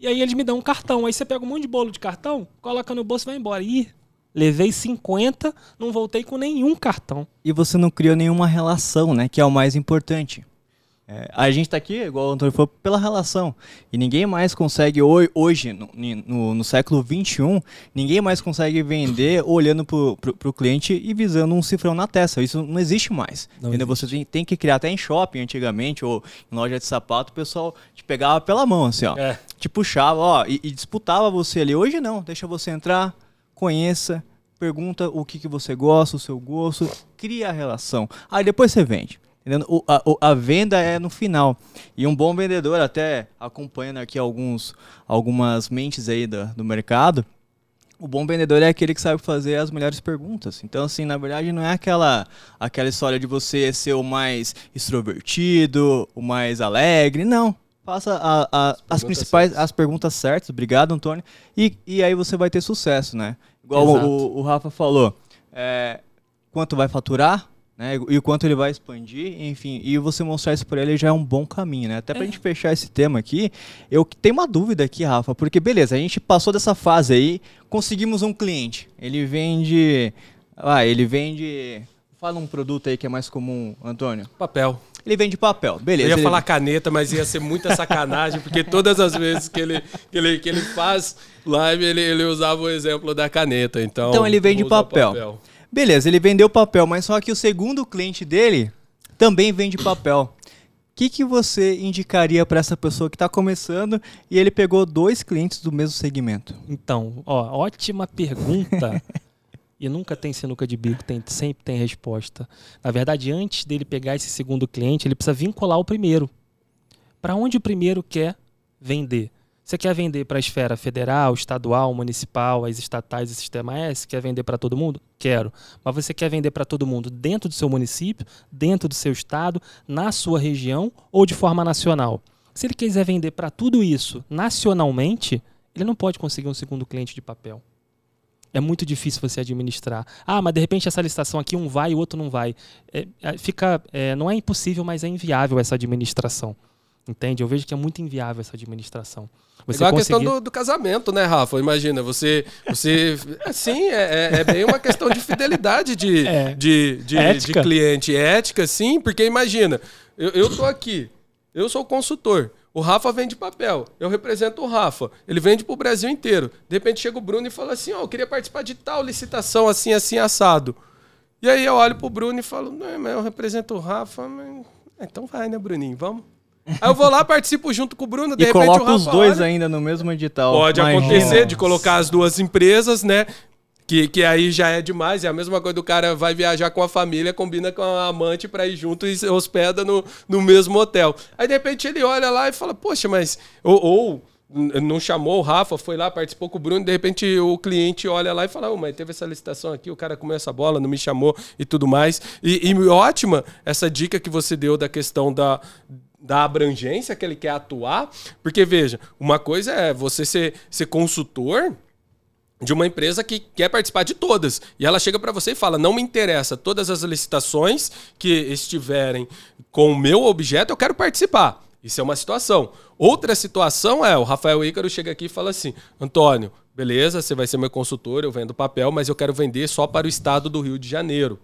e aí eles me dão um cartão. Aí você pega um monte de bolo de cartão, coloca no bolso e vai embora. Ih, levei 50, não voltei com nenhum cartão. E você não criou nenhuma relação, né? Que é o mais importante. É, a gente está aqui, igual o Antônio falou, pela relação. E ninguém mais consegue, hoje, no, no, no século XXI, ninguém mais consegue vender olhando para o cliente e visando um cifrão na testa. Isso não existe mais. Não existe. Você tem, tem, que criar até em shopping antigamente, ou em loja de sapato, o pessoal te pegava pela mão, assim, ó. É. Te puxava, ó, e, e disputava você ali. Hoje não, deixa você entrar, conheça, pergunta o que, que você gosta, o seu gosto, cria a relação. Aí depois você vende. O, a, a, venda é no final. E um bom vendedor, até acompanhando aqui alguns, algumas mentes aí do, do mercado, o bom vendedor é aquele que sabe fazer as melhores perguntas. Então, assim, na verdade, não é aquela, aquela história de você ser o mais extrovertido, o mais alegre. Não. Faça a, a, as, as principais, certas. as perguntas certas. Obrigado, Antônio. E, e aí você vai ter sucesso, né? Igual o, o, Rafa falou. É, quanto vai faturar? Né? E o quanto ele vai expandir, enfim, e você mostrar isso para ele já é um bom caminho, né? Até pra é. gente fechar esse tema aqui, eu tenho uma dúvida aqui, Rafa, porque beleza, a gente passou dessa fase aí, conseguimos um cliente. Ele vende, ah, ele vende, fala um produto aí que é mais comum, Antônio. Papel. Ele vende papel, beleza. Eu ia ele... falar caneta, mas ia ser muita sacanagem, porque todas as vezes que ele, que ele, que ele faz live, ele, ele usava o exemplo da caneta. Então, então ele vende papel. papel. Beleza, ele vendeu papel, mas só que o segundo cliente dele também vende papel. O que, que você indicaria para essa pessoa que está começando e ele pegou dois clientes do mesmo segmento? Então, ó, ótima pergunta. e nunca tem sinuca de bico, tem, sempre tem resposta. Na verdade, antes dele pegar esse segundo cliente, ele precisa vincular o primeiro. Para onde o primeiro quer vender? Você quer vender para a esfera federal, estadual, municipal, as estatais e sistema S? Quer vender para todo mundo? Quero. Mas você quer vender para todo mundo dentro do seu município, dentro do seu estado, na sua região ou de forma nacional? Se ele quiser vender para tudo isso nacionalmente, ele não pode conseguir um segundo cliente de papel. É muito difícil você administrar. Ah, mas de repente essa licitação aqui um vai e o outro não vai. É, é fica, é, não é impossível, mas é inviável essa administração. Entende? Eu vejo que é muito inviável essa administração. Você Igual conseguir... a questão do, do, casamento, né, Rafa? Imagina, você. você sim, é, é, é bem uma questão de fidelidade de, é. de, de, de, cliente. Ética, sim, porque imagina, eu, eu tô aqui, eu sou consultor. O Rafa vende papel, eu represento o Rafa. Ele vende para o Brasil inteiro. De repente chega o Bruno e fala assim: Ó, oh, eu queria participar de tal licitação assim, assim, assado. E aí eu olho pro Bruno e falo: Não, mas eu represento o Rafa. Mas... Então vai, né, Bruninho? Vamos. Aí eu vou lá, participo junto com o Bruno, de e repente coloca os dois olha. ainda no mesmo edital. Pode Imagina. acontecer de colocar as duas empresas, né? Que, que aí já é demais, é a mesma coisa do cara vai viajar com a família, combina com a amante para ir junto e hospeda no, no mesmo hotel. Aí de repente ele olha lá e fala, poxa, mas. Ou, ou não chamou o Rafa, foi lá, participou com o Bruno, de repente o cliente olha lá e fala, oh, mas teve essa licitação aqui, o cara comeu essa bola, não me chamou e tudo mais. E, e ótima essa dica que você deu da questão da, da abrangência que ele quer atuar, porque veja, uma coisa é você ser, ser consultor de uma empresa que quer participar de todas. E ela chega para você e fala: "Não me interessa todas as licitações que estiverem com o meu objeto, eu quero participar". Isso é uma situação. Outra situação é o Rafael Ícaro chega aqui e fala assim: "Antônio, beleza, você vai ser meu consultor, eu vendo papel, mas eu quero vender só para o estado do Rio de Janeiro".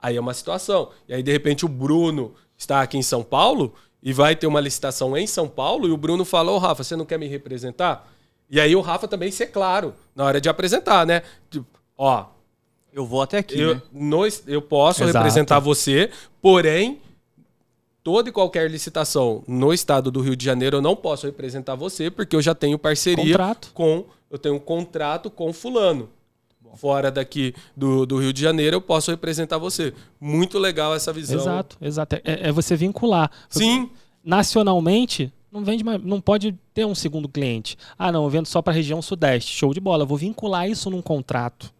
Aí é uma situação. E aí de repente o Bruno está aqui em São Paulo e vai ter uma licitação em São Paulo e o Bruno fala: Ô Rafa, você não quer me representar? E aí o Rafa também ser claro na hora de apresentar, né? Tipo, ó. Eu vou até aqui. Eu, né? no, eu posso Exato. representar você, porém, toda e qualquer licitação no estado do Rio de Janeiro eu não posso representar você, porque eu já tenho parceria contrato. com. Eu tenho um contrato com fulano. Fora daqui do, do Rio de Janeiro, eu posso representar você. Muito legal essa visão. Exato, exato. É, é você vincular. Sim. Nacionalmente, não vende mais, não pode ter um segundo cliente. Ah, não, eu vendo só para a região sudeste. Show de bola. Eu vou vincular isso num contrato.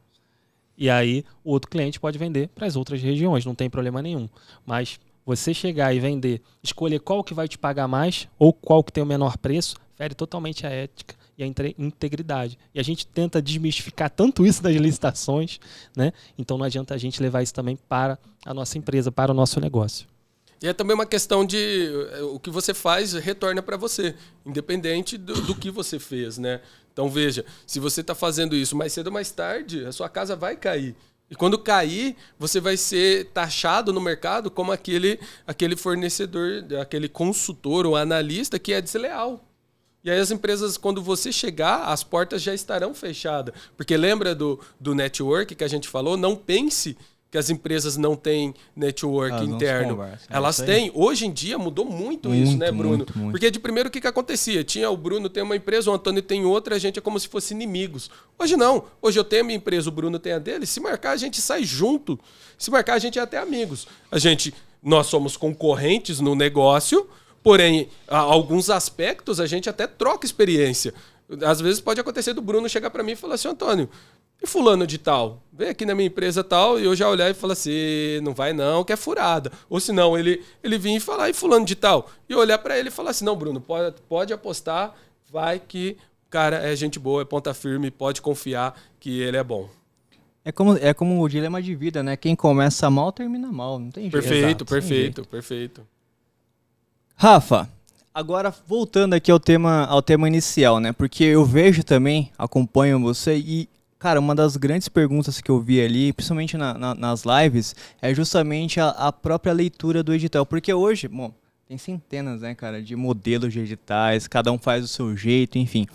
E aí o outro cliente pode vender para as outras regiões, não tem problema nenhum. Mas você chegar e vender, escolher qual que vai te pagar mais ou qual que tem o menor preço, fere totalmente a ética e a integridade. E a gente tenta desmistificar tanto isso das licitações, né? Então não adianta a gente levar isso também para a nossa empresa, para o nosso negócio. E é também uma questão de eh, o que você faz retorna para você, independente do, do, que você fez, né? Então veja, se você está fazendo isso mais cedo ou mais tarde, a sua casa vai cair. E quando cair, você vai ser taxado no mercado como aquele, aquele fornecedor, aquele consultor ou analista que é desleal. E aí as empresas, quando você chegar, as portas já estarão fechadas. Porque lembra do, do network que a gente falou? Não pense que as empresas não têm network interno. Elas têm. Hoje em dia mudou muito, muito isso, né, Bruno? Muito, muito. Porque de primeiro o que, que acontecia? Tinha o Bruno tem uma empresa, o Antônio tem outra, a gente é como se fosse inimigos. Hoje não. Hoje eu tenho a minha empresa, o Bruno tem a dele. Se marcar, a gente sai junto. Se marcar, a gente é até amigos. A gente, nós somos concorrentes no negócio, porém, alguns aspectos a gente até troca experiência. Às vezes pode acontecer do Bruno chegar para mim e falar assim, Antônio, e fulano de tal? Vem aqui na minha empresa tal e eu já olhar e falar assim, não vai não, que é furada. Ou se não, ele, ele vir e falar, e fulano de tal? E olhar para ele e falar assim, não, Bruno, pode, pode apostar, vai que o cara é gente boa, é ponta firme, pode confiar que ele é bom. É como, é como o dilema de vida, né? Quem começa mal, termina mal, não tem jeito. Perfeito, Exato, perfeito, perfeito. Rafa, agora voltando aqui ao tema, ao tema inicial, né? Porque eu vejo também, acompanho você e Cara, uma das grandes perguntas que eu vi ali, principalmente na, na, nas lives, é justamente a, a, própria leitura do edital. Porque hoje, bom, tem centenas, né, cara, de modelos de editais, cada um faz o seu jeito, enfim.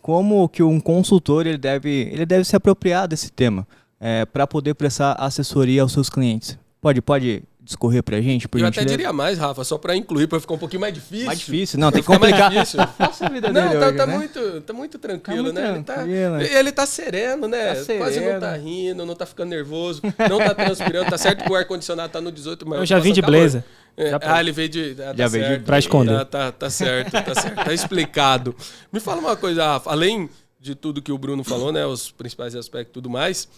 Como que um consultor ele deve, ele deve se apropriar desse tema é, para poder prestar assessoria aos seus clientes? Pode, pode discorrer pra gente? Por eu até diria mais, Rafa, só pra incluir, pra ficar um pouquinho mais difícil. Mais difícil, não, tem que complicar. Mais Faça a vida não, tá, hoje, tá, né? muito, tá muito tranquilo, tá muito né? Tranquilo. Ele, tá, ele tá sereno, né? Tá sereno. Quase não tá rindo, não tá ficando nervoso, não tá transpirando, tá certo que o ar-condicionado tá no 18, mas... Eu já vim de calor. blazer. É, pra- ah, ele veio de. ah, tá Já veio de- pra esconder. Tá, tá, tá certo, tá certo. Tá explicado. Me fala uma coisa, Rafa. Além de tudo que o Bruno falou, né? Os principais aspectos e tudo mais.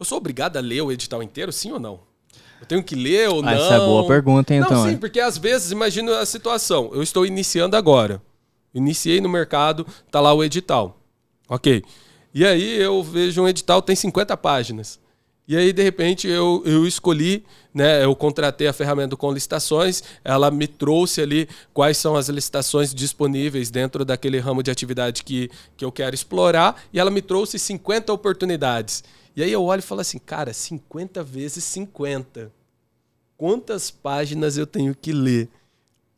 Eu sou obrigado a ler o edital inteiro, sim ou não? Eu tenho que ler ou Ah, não? essa é boa pergunta, hein, Não, então. sim, é. porque às vezes, imagina a situação. Eu estou iniciando agora. Iniciei no mercado, tá lá o edital. Ok. E aí eu vejo um edital, tem 50 páginas. E aí, de repente, eu, eu escolhi, né? Eu contratei a ferramenta com licitações, ela me trouxe ali quais são as licitações disponíveis dentro daquele ramo de atividade que, que eu quero explorar, e ela me trouxe 50 oportunidades. E aí eu olho e falo assim, cara, 50 vezes 50 quantas páginas eu tenho que ler.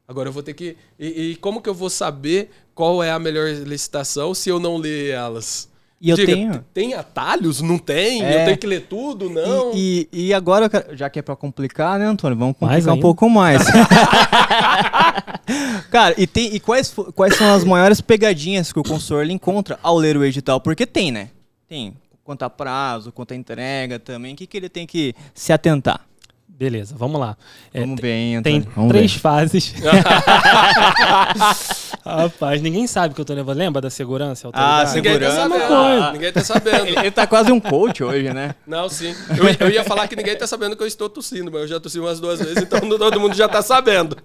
Agora eu vou ter que. E, e como que eu vou saber qual é a melhor licitação se eu não ler elas? E eu Diga, tenho. Tem atalhos? Não tem? É. Eu tenho que ler tudo? Não. E, e, e agora, quero- já que é pra complicar, né, Antônio? Vamos complicar um pouco mais. Cara, e, tem, e quais, quais são as maiores pegadinhas que o consultor encontra ao ler o edital? Porque tem, né? Tem. Quanto a prazo, quanto a entrega também. O que, que ele tem que se atentar? Beleza, vamos lá. É, Vamos te- ver, hein, Tem? Vamos três ver. fases. Rapaz, ninguém sabe que eu tô levando. Lembra da segurança? Ah, autoridade? Ninguém tá segurança. sabendo. coisa. Ninguém tá sabendo. Ele, ele tá quase um coach hoje, né? Não, sim. Eu, eu ia falar que ninguém tá sabendo que eu estou tossindo, mas eu já tossi umas duas vezes, então todo mundo já tá sabendo.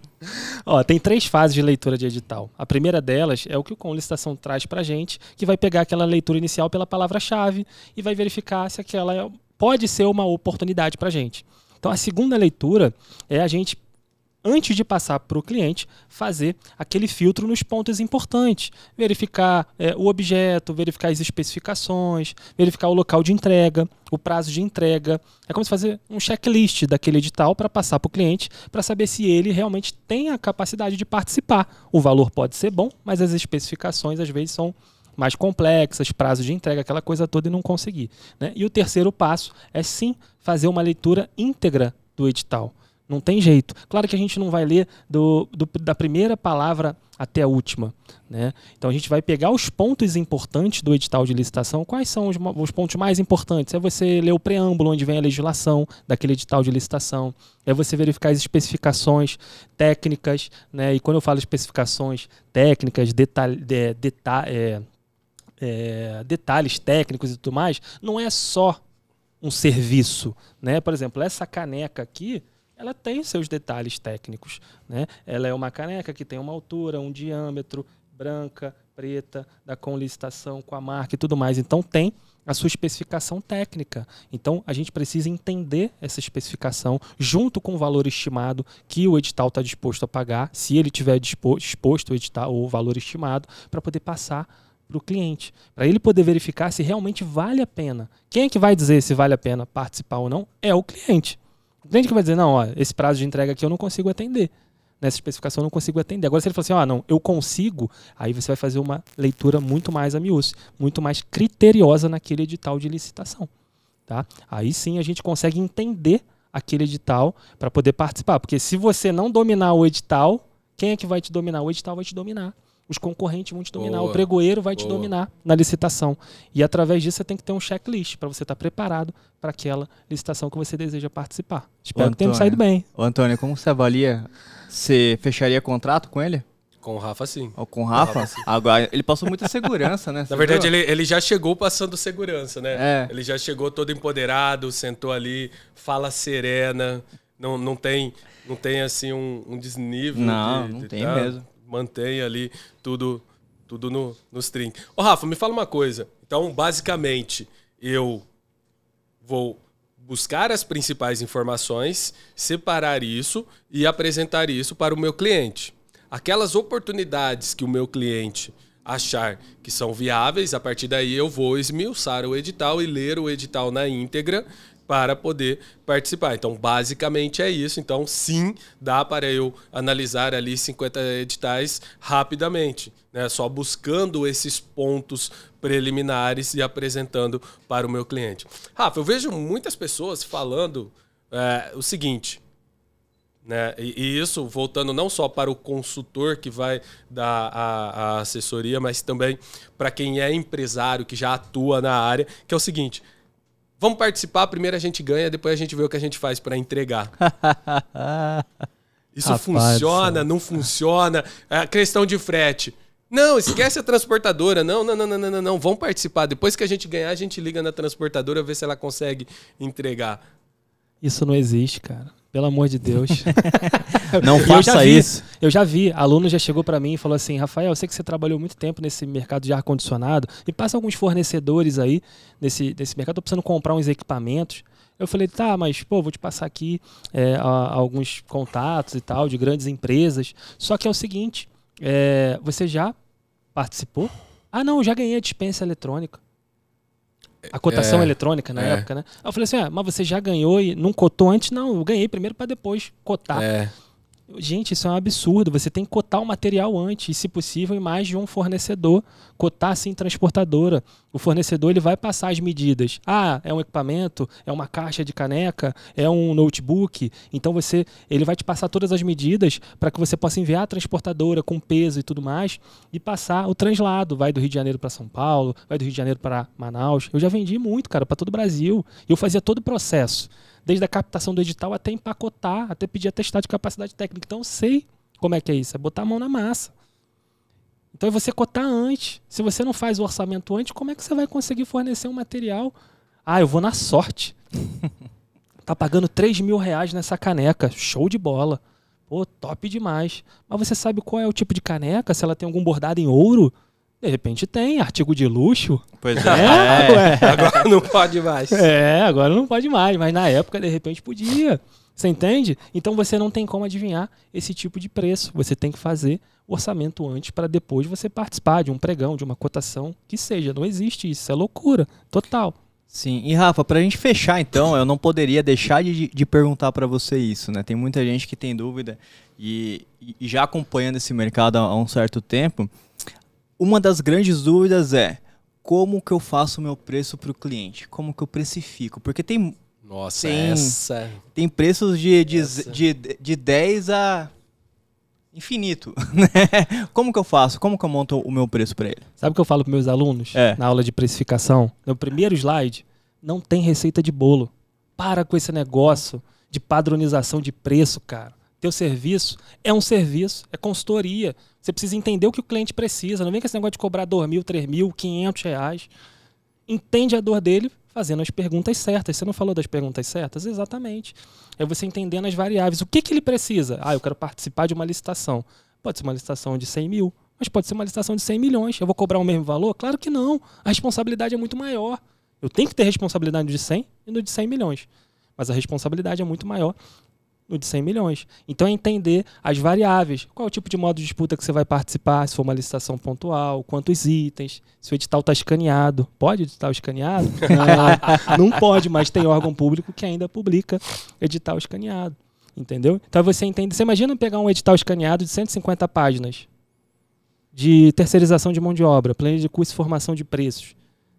Ó, tem três fases de leitura de edital. A primeira delas é o que o com licitação traz pra gente, que vai pegar aquela leitura inicial pela palavra-chave e vai verificar se aquela é- pode ser uma oportunidade pra gente. Então a segunda leitura é a gente antes de passar para o cliente, fazer aquele filtro nos pontos importantes. Verificar é, o objeto, verificar as especificações, verificar o local de entrega, o prazo de entrega. É como se fazer um checklist daquele edital para passar para o cliente, para saber se ele realmente tem a capacidade de participar. O valor pode ser bom, mas as especificações às vezes são mais complexas, prazo de entrega, aquela coisa toda e não conseguir. né? E o terceiro passo é sim fazer uma leitura íntegra do edital. Não tem jeito. Claro que a gente não vai ler do, do- da primeira palavra até a última. Né? Então a gente vai pegar os pontos importantes do edital de licitação. Quais são os, os pontos mais importantes? É você ler o preâmbulo, onde vem a legislação daquele edital de licitação. É você verificar as especificações técnicas. Né? E quando eu falo especificações técnicas, detalhe, de- é, é, detalhes técnicos e tudo mais, não é só um serviço, né? Por exemplo, essa caneca aqui, ela tem seus detalhes técnicos, né? Ela é uma caneca que tem uma altura, um diâmetro, branca, preta, da com licitação, com a marca e tudo mais. Então tem a sua especificação técnica. Então a gente precisa entender essa especificação junto com o valor estimado que o edital está disposto a pagar, se ele tiver dispo- disposto o edital ou o valor estimado, para poder passar para o cliente, para ele poder verificar se realmente vale a pena. Quem é que vai dizer se vale a pena participar ou não? É o cliente. O cliente que vai dizer, não, ó, esse prazo de entrega aqui eu não consigo atender. Nessa especificação eu não consigo atender. Agora, se ele falar assim, ah, não, eu consigo, aí você vai fazer uma leitura muito mais a muito mais criteriosa naquele edital de licitação. Tá? Aí sim a gente consegue entender aquele edital para poder participar. Porque se você não dominar o edital, quem é que vai te dominar? O edital vai te dominar. Os concorrentes vão te dominar, Boa. o pregoeiro vai te Boa. dominar na licitação. E através disso você tem que ter um checklist para você estar preparado para aquela licitação que você deseja participar. Espero que tenha saído bem. Ô, Antônio, como você avalia? Você fecharia contrato com ele? Com o Rafa, sim. Ou com o Rafa? Rafa, sim. Agora, ele passou muita segurança, né? Na Você verdade, viu? ele, ele já chegou passando segurança, né? É. Ele já chegou todo empoderado, sentou ali, fala serena, não, não tem, não tem assim um, um desnível. Não, de- não de- tem tá? mesmo. Mantém ali tudo, tudo no, nos trinques. Ô, Rafa, me fala uma coisa. Então, basicamente, eu vou buscar as principais informações, separar isso e apresentar isso para o meu cliente. Aquelas oportunidades que o meu cliente achar que são viáveis, a partir daí eu vou esmiuçar o edital e ler o edital na íntegra para poder participar. Então, basicamente é isso. Então, sim, dá para eu analisar ali 50 editais rapidamente, né? Só buscando esses pontos preliminares e apresentando para o meu cliente. Rafa, eu vejo muitas pessoas falando é, o seguinte, né? E, isso voltando não só para o consultor que vai dar a, a assessoria, mas também para quem é empresário que já atua na área, que é o seguinte: vamos participar, primeiro a gente ganha, depois a gente vê o que a gente faz para entregar. Isso Rapaz funciona, não funciona? A questão de frete. Não, esquece a transportadora. Não, não, não, não, não, não. Vão participar. Depois que a gente ganhar, a gente liga na transportadora, ver se ela consegue entregar. Isso não existe, cara. Pelo amor de Deus. Não E eu faça vi, isso. Eu já vi, aluno já chegou pra mim e falou assim: Rafael, eu sei que você trabalhou muito tempo nesse mercado de ar-condicionado, me passa alguns fornecedores aí nesse, nesse mercado, tô precisando comprar uns equipamentos. Eu falei, tá, mas pô, vou te passar aqui é, a- alguns contatos e tal de grandes empresas. Só que é o seguinte: é, você já participou? Ah, não, já ganhei a dispensa eletrônica. A cotação É, eletrônica na é. época, né? Aí eu falei assim: ah, mas você já ganhou e não cotou antes? Não, eu ganhei primeiro para depois cotar. É. Gente, isso é um absurdo. Você tem que cotar o material antes, e, se possível, em mais de um fornecedor. Cotar assim transportadora. O fornecedor ele vai passar as medidas. Ah, é um equipamento, é uma caixa de caneca, é um notebook. Então você, ele vai te passar todas as medidas para que você possa enviar a transportadora com peso e tudo mais e passar o translado. Vai do Rio de Janeiro para São Paulo, vai do Rio de Janeiro para Manaus. Eu já vendi muito, cara, para todo o Brasil. Eu fazia todo o processo desde a captação do edital até empacotar, até pedir atestado de capacidade técnica. Então eu sei como é que é isso, é botar a mão na massa. Então é você cotar antes. Se você não faz o orçamento antes, como é que você vai conseguir fornecer um material? Ah, eu vou na sorte. tá pagando 3 mil reais nessa caneca. Show de bola. Pô, top demais. Mas você sabe qual é o tipo de caneca? Se ela tem algum bordado em ouro? De repente tem, artigo de luxo. Pois É, é. ué. Agora não pode mais. É, agora não pode mais, mas na época de repente podia. Você entende? Então você não tem como adivinhar esse tipo de preço. Você tem que fazer o orçamento antes para depois você participar de um pregão, de uma cotação, que seja. Não existe isso, é loucura total. Sim, e Rafa, pra gente fechar então, eu não poderia deixar de, de perguntar pra você isso, né? Tem muita gente que tem dúvida e, e- e já acompanhando esse mercado há, há um certo tempo. Uma das grandes dúvidas é como que eu faço o meu preço pro cliente? Como que eu precifico? Porque tem, Nossa, Tem- essa. tem preços de, de, Essa. de, de 10 a infinito, né? Como que eu faço? Como que eu monto o meu preço pra ele? Sabe o que eu falo para meus alunos É. na aula de precificação? No primeiro slide, não tem receita de bolo. Para com esse negócio de padronização de preço, cara. Teu serviço é um serviço, é consultoria. Você precisa entender o que o cliente precisa. Não vem com esse negócio de cobrar 2 mil, 3 mil, 500 reais. Entende a dor dele fazendo as perguntas certas. Você não falou das perguntas certas? Exatamente. É você entendendo as variáveis. O que, que ele precisa? Ah, eu quero participar de uma licitação. Pode ser uma licitação de 100 mil, mas pode ser uma licitação de 100 milhões. Eu vou cobrar o mesmo valor? Claro que não. A responsabilidade é muito maior. Eu tenho que ter responsabilidade no de 100 e no de 100 milhões. Mas a responsabilidade é muito maior no de 100 milhões. Então é entender as variáveis. Qual é o tipo de modo de disputa que você vai participar, se for uma licitação pontual, quantos itens, se o edital está escaneado. Pode edital escaneado? Não, não pode, mas tem órgão público que ainda publica edital escaneado. Entendeu? Então você entende. Você imagina pegar um edital escaneado de 150 páginas de terceirização de mão de obra, plano de custo e formação de preços,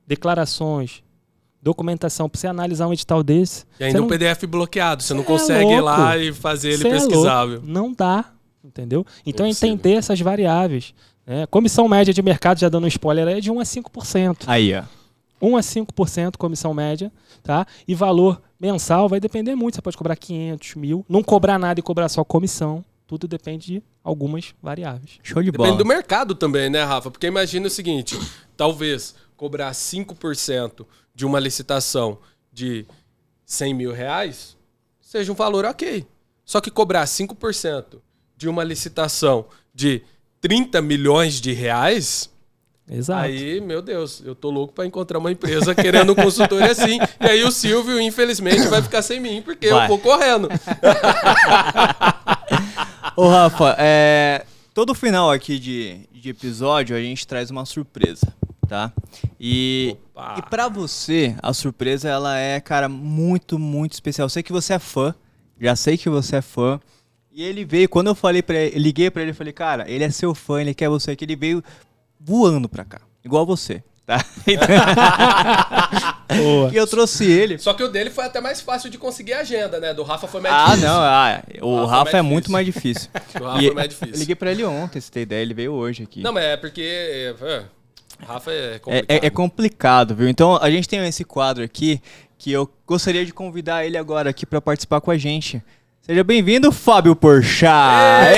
declarações, documentação, para você analisar um edital desse. E ainda você um não- PDF bloqueado. Você não é consegue ir lá e fazer ele Cê é pesquisável. louco. Não dá, entendeu? Então é Impossível. entender essas variáveis. Né? Comissão média de mercado, já dando um spoiler, é de 1 a 5%. Aí, ó. 1 a 5% comissão média, tá? E valor mensal vai depender muito. Você pode cobrar 500, mil. Não cobrar nada e cobrar só comissão. Tudo depende de algumas variáveis. Show de Depende bola. do mercado também, né, Rafa? Porque imagina o seguinte: talvez cobrar 5% de uma licitação de 100 mil reais seja um valor ok. Só que cobrar 5% de uma licitação de 30 milhões de reais, Exato. aí, meu Deus, eu tô louco pra encontrar uma empresa querendo um consultor assim. E aí o Silvio, infelizmente, vai ficar sem mim, porque Vai. eu vou correndo. Ô, Rafa, é, todo final aqui de, de episódio a gente traz uma surpresa, tá? E, Opa. e para você, a surpresa ela é, cara, muito, muito especial. Eu sei que você é fã, já sei que você é fã. E ele veio, quando eu falei para ele, liguei pra ele, falei, cara, ele é seu fã, ele quer você aqui, ele veio voando pra cá, igual você, tá? Boa. e eu trouxe ele. Só que o dele foi até mais fácil de conseguir a agenda, né? Do Rafa foi mais Ah, difícil. não, ah, o Rafa é Rafa é muito mais difícil. O Rafa E é mais difícil. Eu liguei pra ele ontem, se tem ideia, ele veio hoje aqui. Não, mas é porque. É, Rafa é É, complicado. é- é complicado, viu? Então a gente tem esse quadro aqui que eu gostaria de convidar ele agora aqui pra participar com a gente. Seja bem-vindo, Fábio Porchat.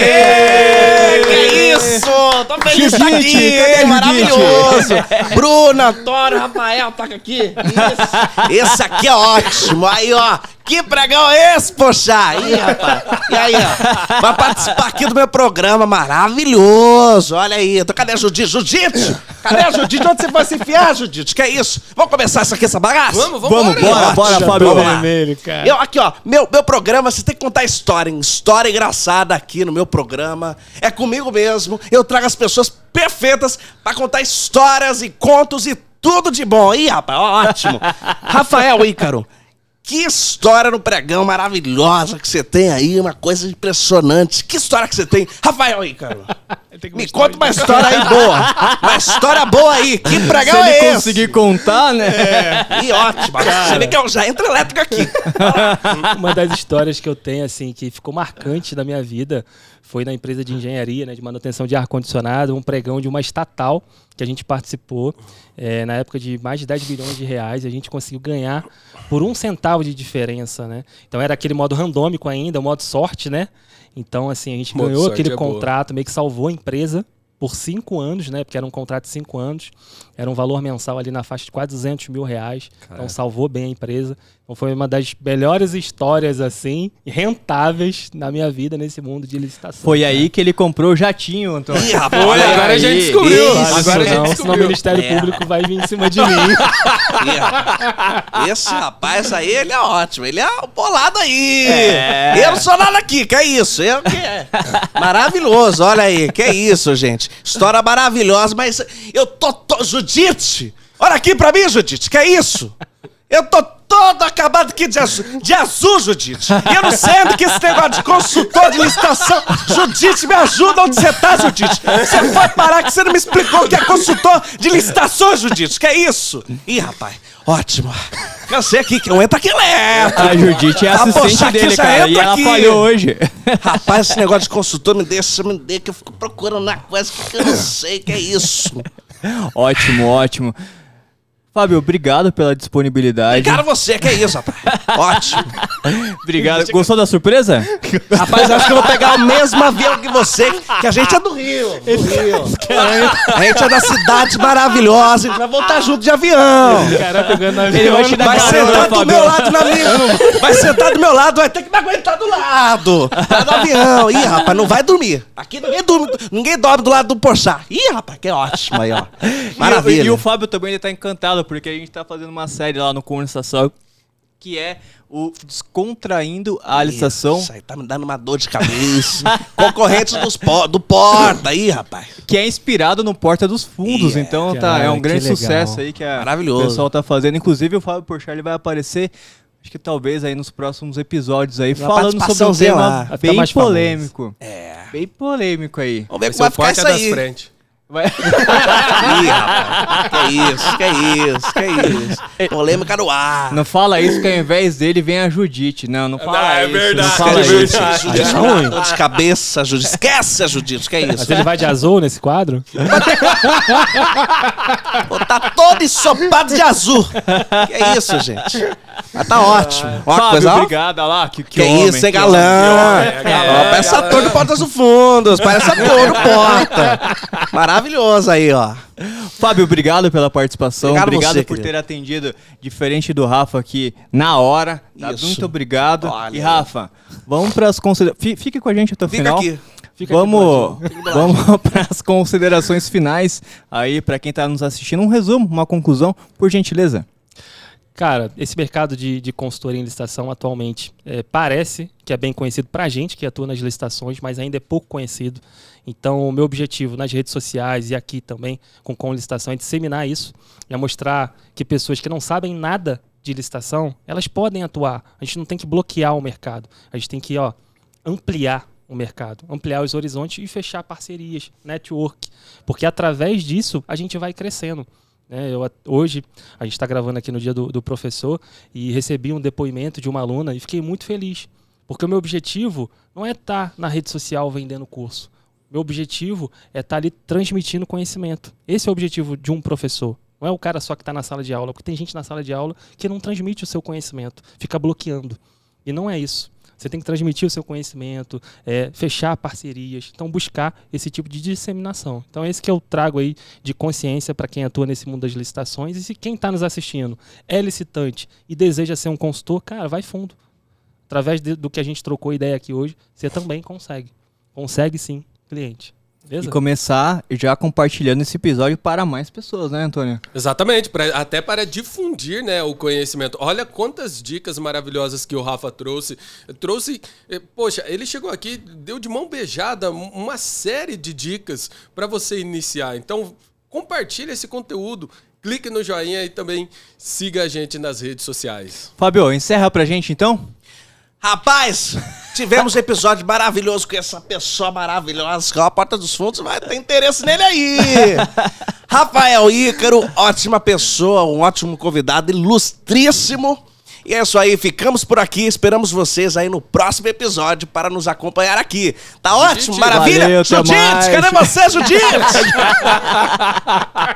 Que isso! Tô feliz de estar Judite, aqui! Maravilhoso! Bruno, Antônio, Rafael, toca aqui. Isso. Esse aqui é ótimo. Aí, ó. Que pregão é esse, poxa? Aí, rapaz. E aí, ó. Vai participar aqui do meu programa maravilhoso. Olha aí. Tô- Cadê a Judite? Judite! Cadê a Judite? Onde você vai se enfiar, Judite? Que é isso? Vamos começar isso aqui, essa bagaça? Vamos, vamos, Vamos, bora, bora, Fábio. vermelho, cara. Eu, aqui, ó, meu, meu programa, você tem que contar história, hein? História engraçada aqui no meu programa. É comigo mesmo. Eu trago as pessoas perfeitas pra contar histórias e contos e tudo de bom. Ih, rapaz, ótimo. Rafael Ícaro, que história no pregão maravilhosa que você tem aí, uma coisa impressionante. Que história que você tem? Rafael Tem que me conta uma história aí boa. Uma história boa aí. Que Se pregão ele é esse? conseguir contar, né? Ih, ótimo. Você vê que eu já entro elétrico aqui. Uma das histórias que eu tenho, assim, que ficou marcante na minha vida foi na empresa de engenharia, né, de manutenção de ar-condicionado, um pregão de uma estatal que a gente participou, eh, na época de mais de 10 bilhões de reais, a gente conseguiu ganhar por um centavo de diferença, né? Então era aquele modo randômico ainda, o modo sorte, né? Então, assim, a gente Modo ganhou aquele é boa. contrato, meio que salvou a empresa por cinco anos, né? Porque era um contrato de cinco anos. Era um valor mensal ali na faixa de quase 200 mil reais. Então salvou bem a empresa. Então foi uma das melhores histórias, assim, rentáveis na minha vida nesse mundo de licitação. Foi aí que ele comprou o jatinho, Antônio. Ih, rapaz, Olha, agora a aí. gente descobriu. Isso, Agora a Não, gente senão o descobriu. Ministério É. Público vai vir em cima de mim. Rapaz. Esse rapaz aí, ele é ótimo. Ele é o bolado aí. É. Eu não sou nada aqui, que é isso? Eu que é. Maravilhoso, olha aí. Que é isso, gente. História maravilhosa, mas eu tô, tô... Judite! Olha aqui pra mim, Judite, que é isso? Eu tô todo acabado aqui de azul, de azul, Judite. E eu não sei onde que esse negócio de consultor de licitação. Judite, me ajuda onde você tá, Judite. Você foi parar que você não me explicou o que é consultor de licitações, Judite. Que é isso? Ih, rapaz, ótimo. Cansei aqui, que eu entro aqui elétrico. A Judite é Ah, assistente aqui dele, cara. E ela aqui. falhou hoje. Rapaz, esse negócio de consultor me deixa, me deixa, que eu fico procurando na coisa que eu não sei que é isso. Ótimo, ótimo. Fábio, obrigado pela disponibilidade. Cara, você, que é isso, rapaz. Ótimo. Obrigado. Gostou da surpresa? Rapaz, acho que eu vou pegar o mesmo avião que você, que a gente é do Rio. Do Rio. A gente é da cidade maravilhosa, a gente vai voltar junto de avião. O cara pegando na Ele vai te dar Vai carona, sentar do Fábio. meu lado na minha. Vai sentar do meu lado, vai ter que me aguentar do lado. Lá do avião. Ih, rapaz, não vai dormir. Aqui ninguém dorme, ninguém dorme do lado do Porchat. Ih, rapaz, que ótimo aí, ó. Maravilha. E, e o Fábio também ele tá encantado, porque a gente tá fazendo uma série lá no Conversação que é o Descontraindo a Licitação, Isso aí tá me dando uma dor de cabeça. Concorrentes dos po- do Porta aí, rapaz. que é inspirado no Porta dos Fundos. Ih, então tá, cara, é um grande legal. sucesso aí que a- Maravilhoso. o pessoal tá fazendo. Inclusive o Fábio Porchat ele vai aparecer, acho que talvez aí nos próximos episódios aí, Uma falando sobre um lá. tema ficar bem mais famoso. polêmico. É. Bem polêmico aí. Vamos ver Vai como vai o ficar porta isso das aí. Vai- Ih, rapaz. Que isso, que isso, que isso. Polêmica no ar. Não fala isso que ao invés dele vem a Judite. Não, não fala Não, é isso. verdade, não fala é isso. verdade. Judite, É ruim. dor de cabeça, Judite. Esquece a Judite, que é isso. Mas ele vai de azul nesse quadro? Pô, tá todo ensopado de azul. Que é isso, gente. Mas tá ótimo. Ó, Fábio, coisa ó. obrigado, olha lá. Que, que, Que homem, isso, hein, que galã? parece ator do Portas do Fundos. Parece ator do Porta. Maravilhoso aí, ó. Fábio, obrigado pela participação. Obrigado Obrigado, você, por querido. ter atendido, diferente do Rafa aqui na hora. Tá? Muito obrigado. Olha e. Rafa, vamos para as considerações. Fique com a gente até o Fica final. aqui. Fica vamos vamos para as considerações finais aí para quem está nos assistindo. Um resumo, uma conclusão, por gentileza. Cara, esse mercado de, de consultoria em licitação atualmente é, parece que é bem conhecido para a gente que atua nas licitações, mas ainda é pouco conhecido. Então, o meu objetivo nas redes sociais e aqui também com Com Licitação é disseminar isso, é mostrar que pessoas que não sabem nada de licitação, elas podem atuar. A gente não tem que bloquear o mercado, a gente tem que ó, ampliar o mercado, ampliar os horizontes e fechar parcerias, network, porque através disso a gente vai crescendo. né? eu, hoje, a gente está gravando aqui no dia do, do professor e recebi um depoimento de uma aluna e fiquei muito feliz, porque o meu objetivo não é estar na rede social vendendo curso. Meu objetivo é estar ali transmitindo conhecimento. Esse é o objetivo de um professor. Não é o cara só que está na sala de aula, porque tem gente na sala de aula que não transmite o seu conhecimento, fica bloqueando. E não é isso. Você tem que transmitir o seu conhecimento, é, fechar parcerias, então buscar esse tipo de disseminação. Então esse que eu trago aí de consciência para quem atua nesse mundo das licitações e se quem está nos assistindo é licitante e deseja ser um consultor, cara, vai fundo. Através de, do que a gente trocou ideia aqui hoje, você também consegue. Consegue sim, cliente. Beleza? E começar já compartilhando esse episódio para mais pessoas, né, Antônio? Exatamente, pra, até para difundir né, o conhecimento. Olha quantas dicas maravilhosas que o Rafa trouxe. Trouxe, eh, poxa, ele chegou aqui, deu de mão beijada uma série de dicas para você iniciar. Então, compartilhe esse conteúdo. Clique no joinha e também siga a gente nas redes sociais. Fábio, encerra pra gente então? Rapaz, tivemos um episódio maravilhoso com essa pessoa maravilhosa, que é a Porta dos Fundos, vai ter interesse nele aí. Rafael Ícaro, ótima pessoa, um ótimo convidado, ilustríssimo. E é isso aí, ficamos por aqui, esperamos vocês aí no próximo episódio para nos acompanhar aqui. Tá ótimo, Judite. maravilha? Valeu, Judite, cadê você, Judite?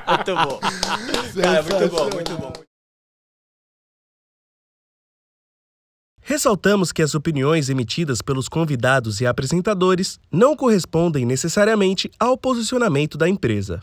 muito bom. É, muito bom, muito bom. Ressaltamos que as opiniões emitidas pelos convidados e apresentadores não correspondem necessariamente ao posicionamento da empresa.